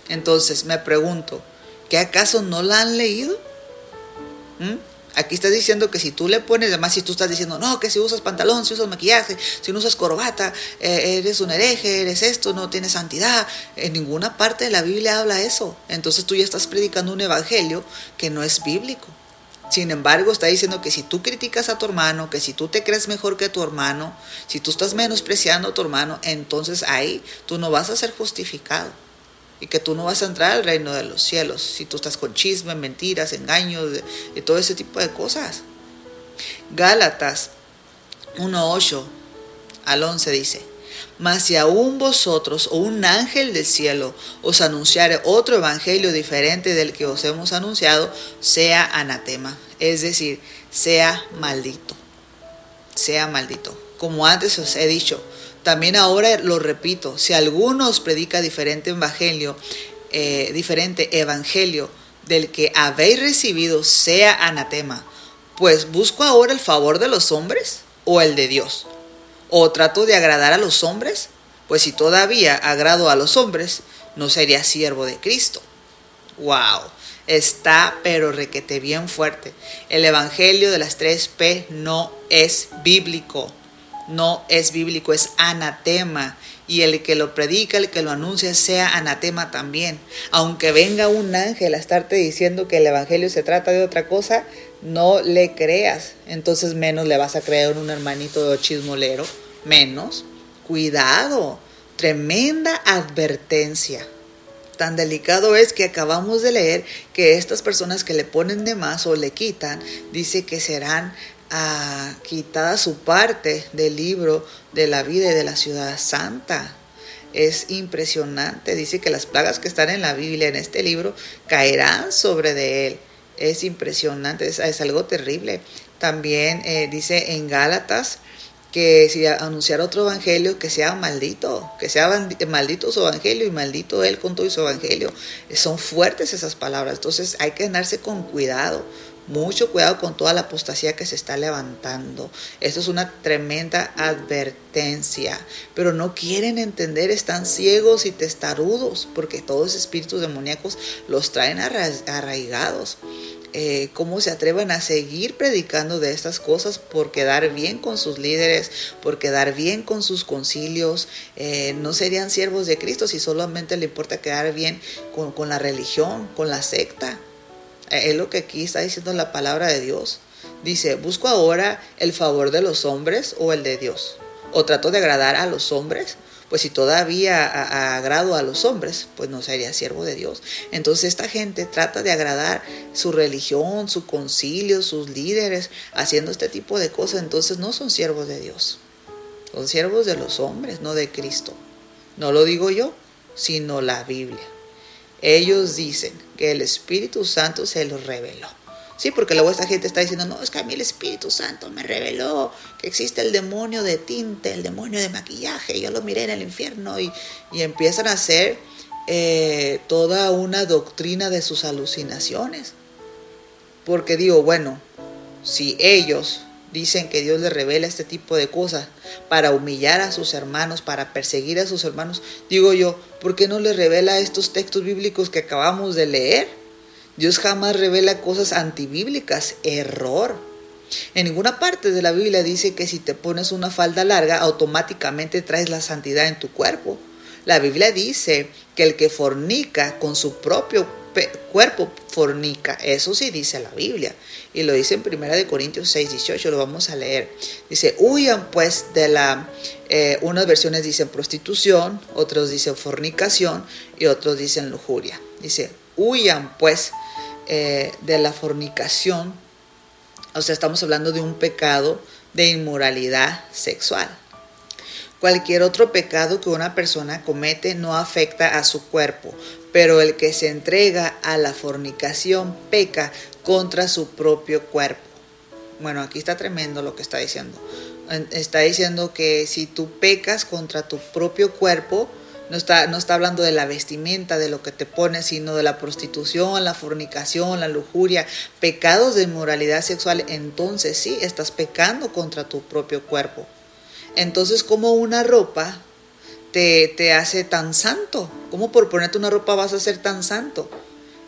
Entonces me pregunto, ¿qué acaso no la han leído? ¿Mm? Aquí estás diciendo que si tú le pones, además si tú estás diciendo, no, que si usas pantalón, si usas maquillaje, si no usas corbata, eh, eres un hereje, eres esto, no tienes santidad. En ninguna parte de la Biblia habla eso. Entonces tú ya estás predicando un evangelio que no es bíblico. Sin embargo, está diciendo que si tú criticas a tu hermano, que si tú te crees mejor que tu hermano, si tú estás menospreciando a tu hermano, entonces ahí tú no vas a ser justificado y que tú no vas a entrar al reino de los cielos si tú estás con chisme, mentiras, engaños y todo ese tipo de cosas. Gálatas 1.8 al 11 dice, mas si aún vosotros o un ángel del cielo os anunciare otro evangelio diferente del que os hemos anunciado, sea anatema, es decir, sea maldito, sea maldito. Como antes os he dicho, también ahora lo repito, si alguno os predica diferente evangelio, eh, diferente evangelio del que habéis recibido, sea anatema. Pues busco ahora el favor de los hombres o el de Dios. O trato de agradar a los hombres, pues si todavía agrado a los hombres, no sería siervo de Cristo. Wow, está pero requete bien fuerte. El evangelio de las tres P no es bíblico no es bíblico, es anatema. Y el que lo predica, el que lo anuncia, sea anatema también. Aunque venga un ángel a estarte diciendo que el Evangelio se trata de otra cosa, no le creas. Entonces menos le vas a creer un hermanito chismolero. Menos. Cuidado. Tremenda advertencia. Tan delicado es que acabamos de leer que estas personas que le ponen de más o le quitan, dice que serán quitada su parte del libro de la vida y de la ciudad santa. Es impresionante. Dice que las plagas que están en la Biblia, en este libro, caerán sobre de él. Es impresionante, es, algo terrible. También eh, dice en Gálatas que si anunciar otro evangelio, que sea maldito, que sea maldito su evangelio y maldito él con todo su evangelio. Son fuertes esas palabras, entonces hay que andarse con cuidado, mucho cuidado con toda la apostasía que se está levantando. Esto es una tremenda advertencia. Pero no quieren entender, están ciegos y testarudos, porque todos espíritus demoníacos los traen arraigados. Eh, cómo se atreven a seguir predicando de estas cosas por quedar bien con sus líderes, por quedar bien con sus concilios. Eh, no serían siervos de Cristo si solamente le importa quedar bien con la religión, con la secta. Eh, es lo que aquí está diciendo la palabra de Dios. Dice, busco ahora el favor de los hombres o el de Dios. O trato de agradar a los hombres. Pues si todavía agrado a los hombres, pues no sería siervo de Dios. Entonces esta gente trata de agradar su religión, su concilio, sus líderes, haciendo este tipo de cosas. Entonces no son siervos de Dios. Son siervos de los hombres, no de Cristo. No lo digo yo, sino la Biblia. Ellos dicen que el Espíritu Santo se los reveló. Sí, porque luego esta gente está diciendo, no, es que a mí el Espíritu Santo me reveló que existe el demonio de tinte, el demonio de maquillaje, yo lo miré en el infierno y, empiezan a hacer eh, toda una doctrina de sus alucinaciones. Porque digo, bueno, si ellos dicen que Dios les revela este tipo de cosas para humillar a sus hermanos, para perseguir a sus hermanos, digo yo, ¿por qué no les revela estos textos bíblicos que acabamos de leer? Dios jamás revela cosas antibíblicas, error. En ninguna parte de la Biblia dice que si te pones una falda larga automáticamente traes la santidad en tu cuerpo. La Biblia dice que el que fornica con su propio cuerpo fornica. Eso sí dice la Biblia. Y lo dice en 1 Corintios 6, 18, lo vamos a leer. Dice, huyan pues de la... Eh, unas versiones dicen prostitución, otros dicen fornicación y otros dicen lujuria. Dice, huyan pues eh, de la fornicación, o sea, estamos hablando de un pecado de inmoralidad sexual. Cualquier otro pecado que una persona comete no afecta a su cuerpo, pero el que se entrega a la fornicación peca contra su propio cuerpo. Bueno, aquí está tremendo lo que está diciendo. Está diciendo que si tú pecas contra tu propio cuerpo, no está, no está hablando de la vestimenta, de lo que te pones, sino de la prostitución, la fornicación, la lujuria, pecados de inmoralidad sexual. Entonces sí, estás pecando contra tu propio cuerpo. Entonces, ¿cómo una ropa te, te hace tan santo? ¿Cómo por ponerte una ropa vas a ser tan santo?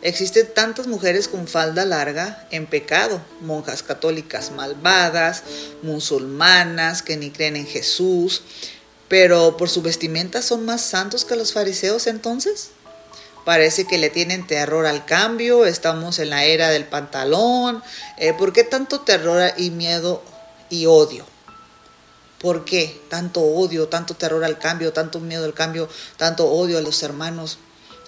Existen tantas mujeres con falda larga en pecado, monjas católicas malvadas, musulmanas que ni creen en Jesús, pero por su vestimenta son más santos que los fariseos entonces. Parece que le tienen terror al cambio, estamos en la era del pantalón. Eh, ¿Por qué tanto terror y miedo y odio? ¿Por qué tanto odio, tanto terror al cambio, tanto miedo al cambio, tanto odio a los hermanos?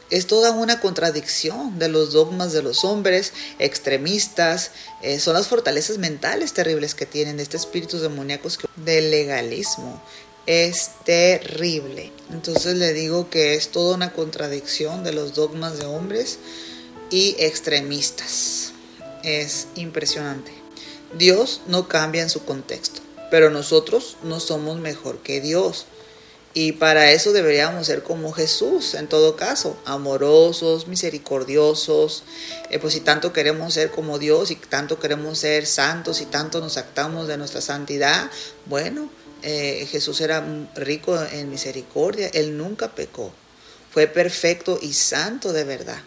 Es toda una contradicción de los dogmas de los hombres extremistas. Eh, son las fortalezas mentales terribles que tienen estos espíritus demoníacos del legalismo es terrible. Entonces le digo que es toda una contradicción de los dogmas de hombres y extremistas. Es impresionante. Dios no cambia en su contexto, pero nosotros no somos mejor que Dios. Y para eso deberíamos ser como Jesús, en todo caso, amorosos, misericordiosos. Eh, pues si tanto queremos ser como Dios y tanto queremos ser santos y tanto nos actamos de nuestra santidad, bueno, eh, Jesús era rico en misericordia, él nunca pecó, fue perfecto y santo de verdad.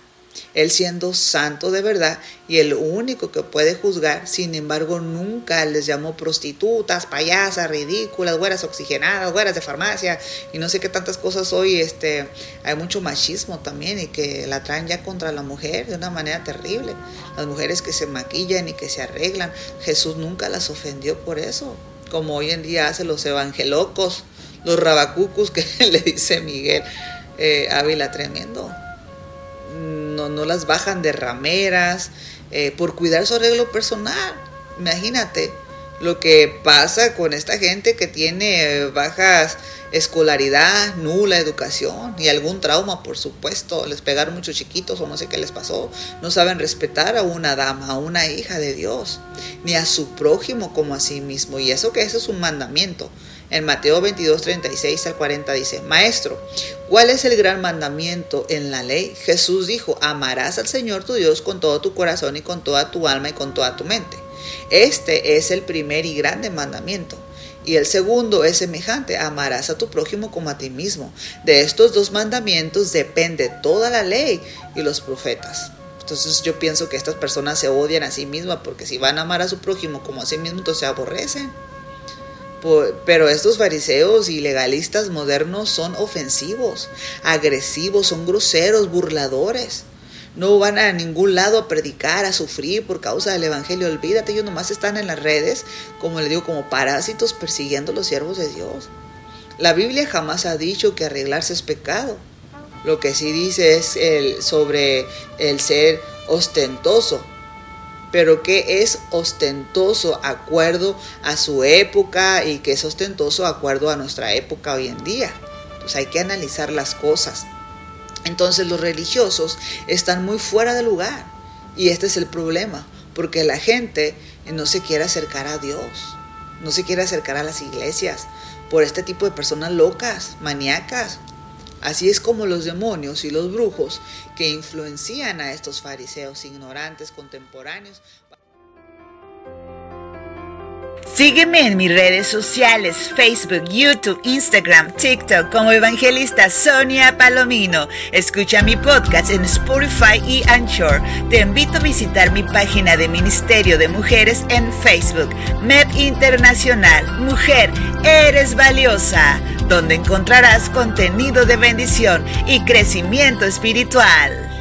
Él siendo santo de verdad y el único que puede juzgar, sin embargo, nunca les llamó prostitutas, payasas, ridículas, güeras oxigenadas, güeras de farmacia y no sé qué tantas cosas hoy. Este, hay mucho machismo también y que la traen ya contra la mujer de una manera terrible. Las mujeres que se maquillan y que se arreglan, Jesús nunca las ofendió por eso como hoy en día hacen los evangelocos, los rabacucus que le dice Miguel eh, Ávila tremendo. No, no las bajan de rameras eh, por cuidar su arreglo personal. Imagínate lo que pasa con esta gente que tiene bajas escolaridad, nula educación y algún trauma, por supuesto. Les pegaron muchos chiquitos o no sé qué les pasó. No saben respetar a una dama, a una hija de Dios, ni a su prójimo como a sí mismo. Y eso que eso es un mandamiento. En Mateo 22, 36 al 40 dice, Maestro, ¿cuál es el gran mandamiento en la ley? Jesús dijo, amarás al Señor tu Dios con todo tu corazón y con toda tu alma y con toda tu mente. Este es el primer y grande mandamiento. Y el segundo es semejante, amarás a tu prójimo como a ti mismo. De estos dos mandamientos depende toda la ley y los profetas. Entonces yo pienso que estas personas se odian a sí mismas porque si van a amar a su prójimo como a sí mismo, entonces se aborrecen. Pero estos fariseos y legalistas modernos son ofensivos, agresivos, son groseros, burladores no van a ningún lado a predicar, a sufrir por causa del Evangelio. Olvídate, ellos nomás están en las redes, como le digo, como parásitos persiguiendo a los siervos de Dios. La Biblia jamás ha dicho que arreglarse es pecado. Lo que sí dice es el, sobre el ser ostentoso. Pero que es ostentoso acuerdo a su época y que es ostentoso acuerdo a nuestra época hoy en día. Pues hay que analizar las cosas. Entonces los religiosos están muy fuera de lugar. Y este es el problema, porque la gente no se quiere acercar a Dios, no se quiere acercar a las iglesias por este tipo de personas locas, maníacas. Así es como los demonios y los brujos que influencian a estos fariseos ignorantes contemporáneos Sígueme en mis redes sociales, Facebook, YouTube, Instagram, TikTok como evangelista Sonia Palomino. Escucha mi podcast en Spotify y Anchor. Te invito a visitar mi página de Ministerio de Mujeres en Facebook, MEP Internacional. Mujer, eres valiosa, donde encontrarás contenido de bendición y crecimiento espiritual.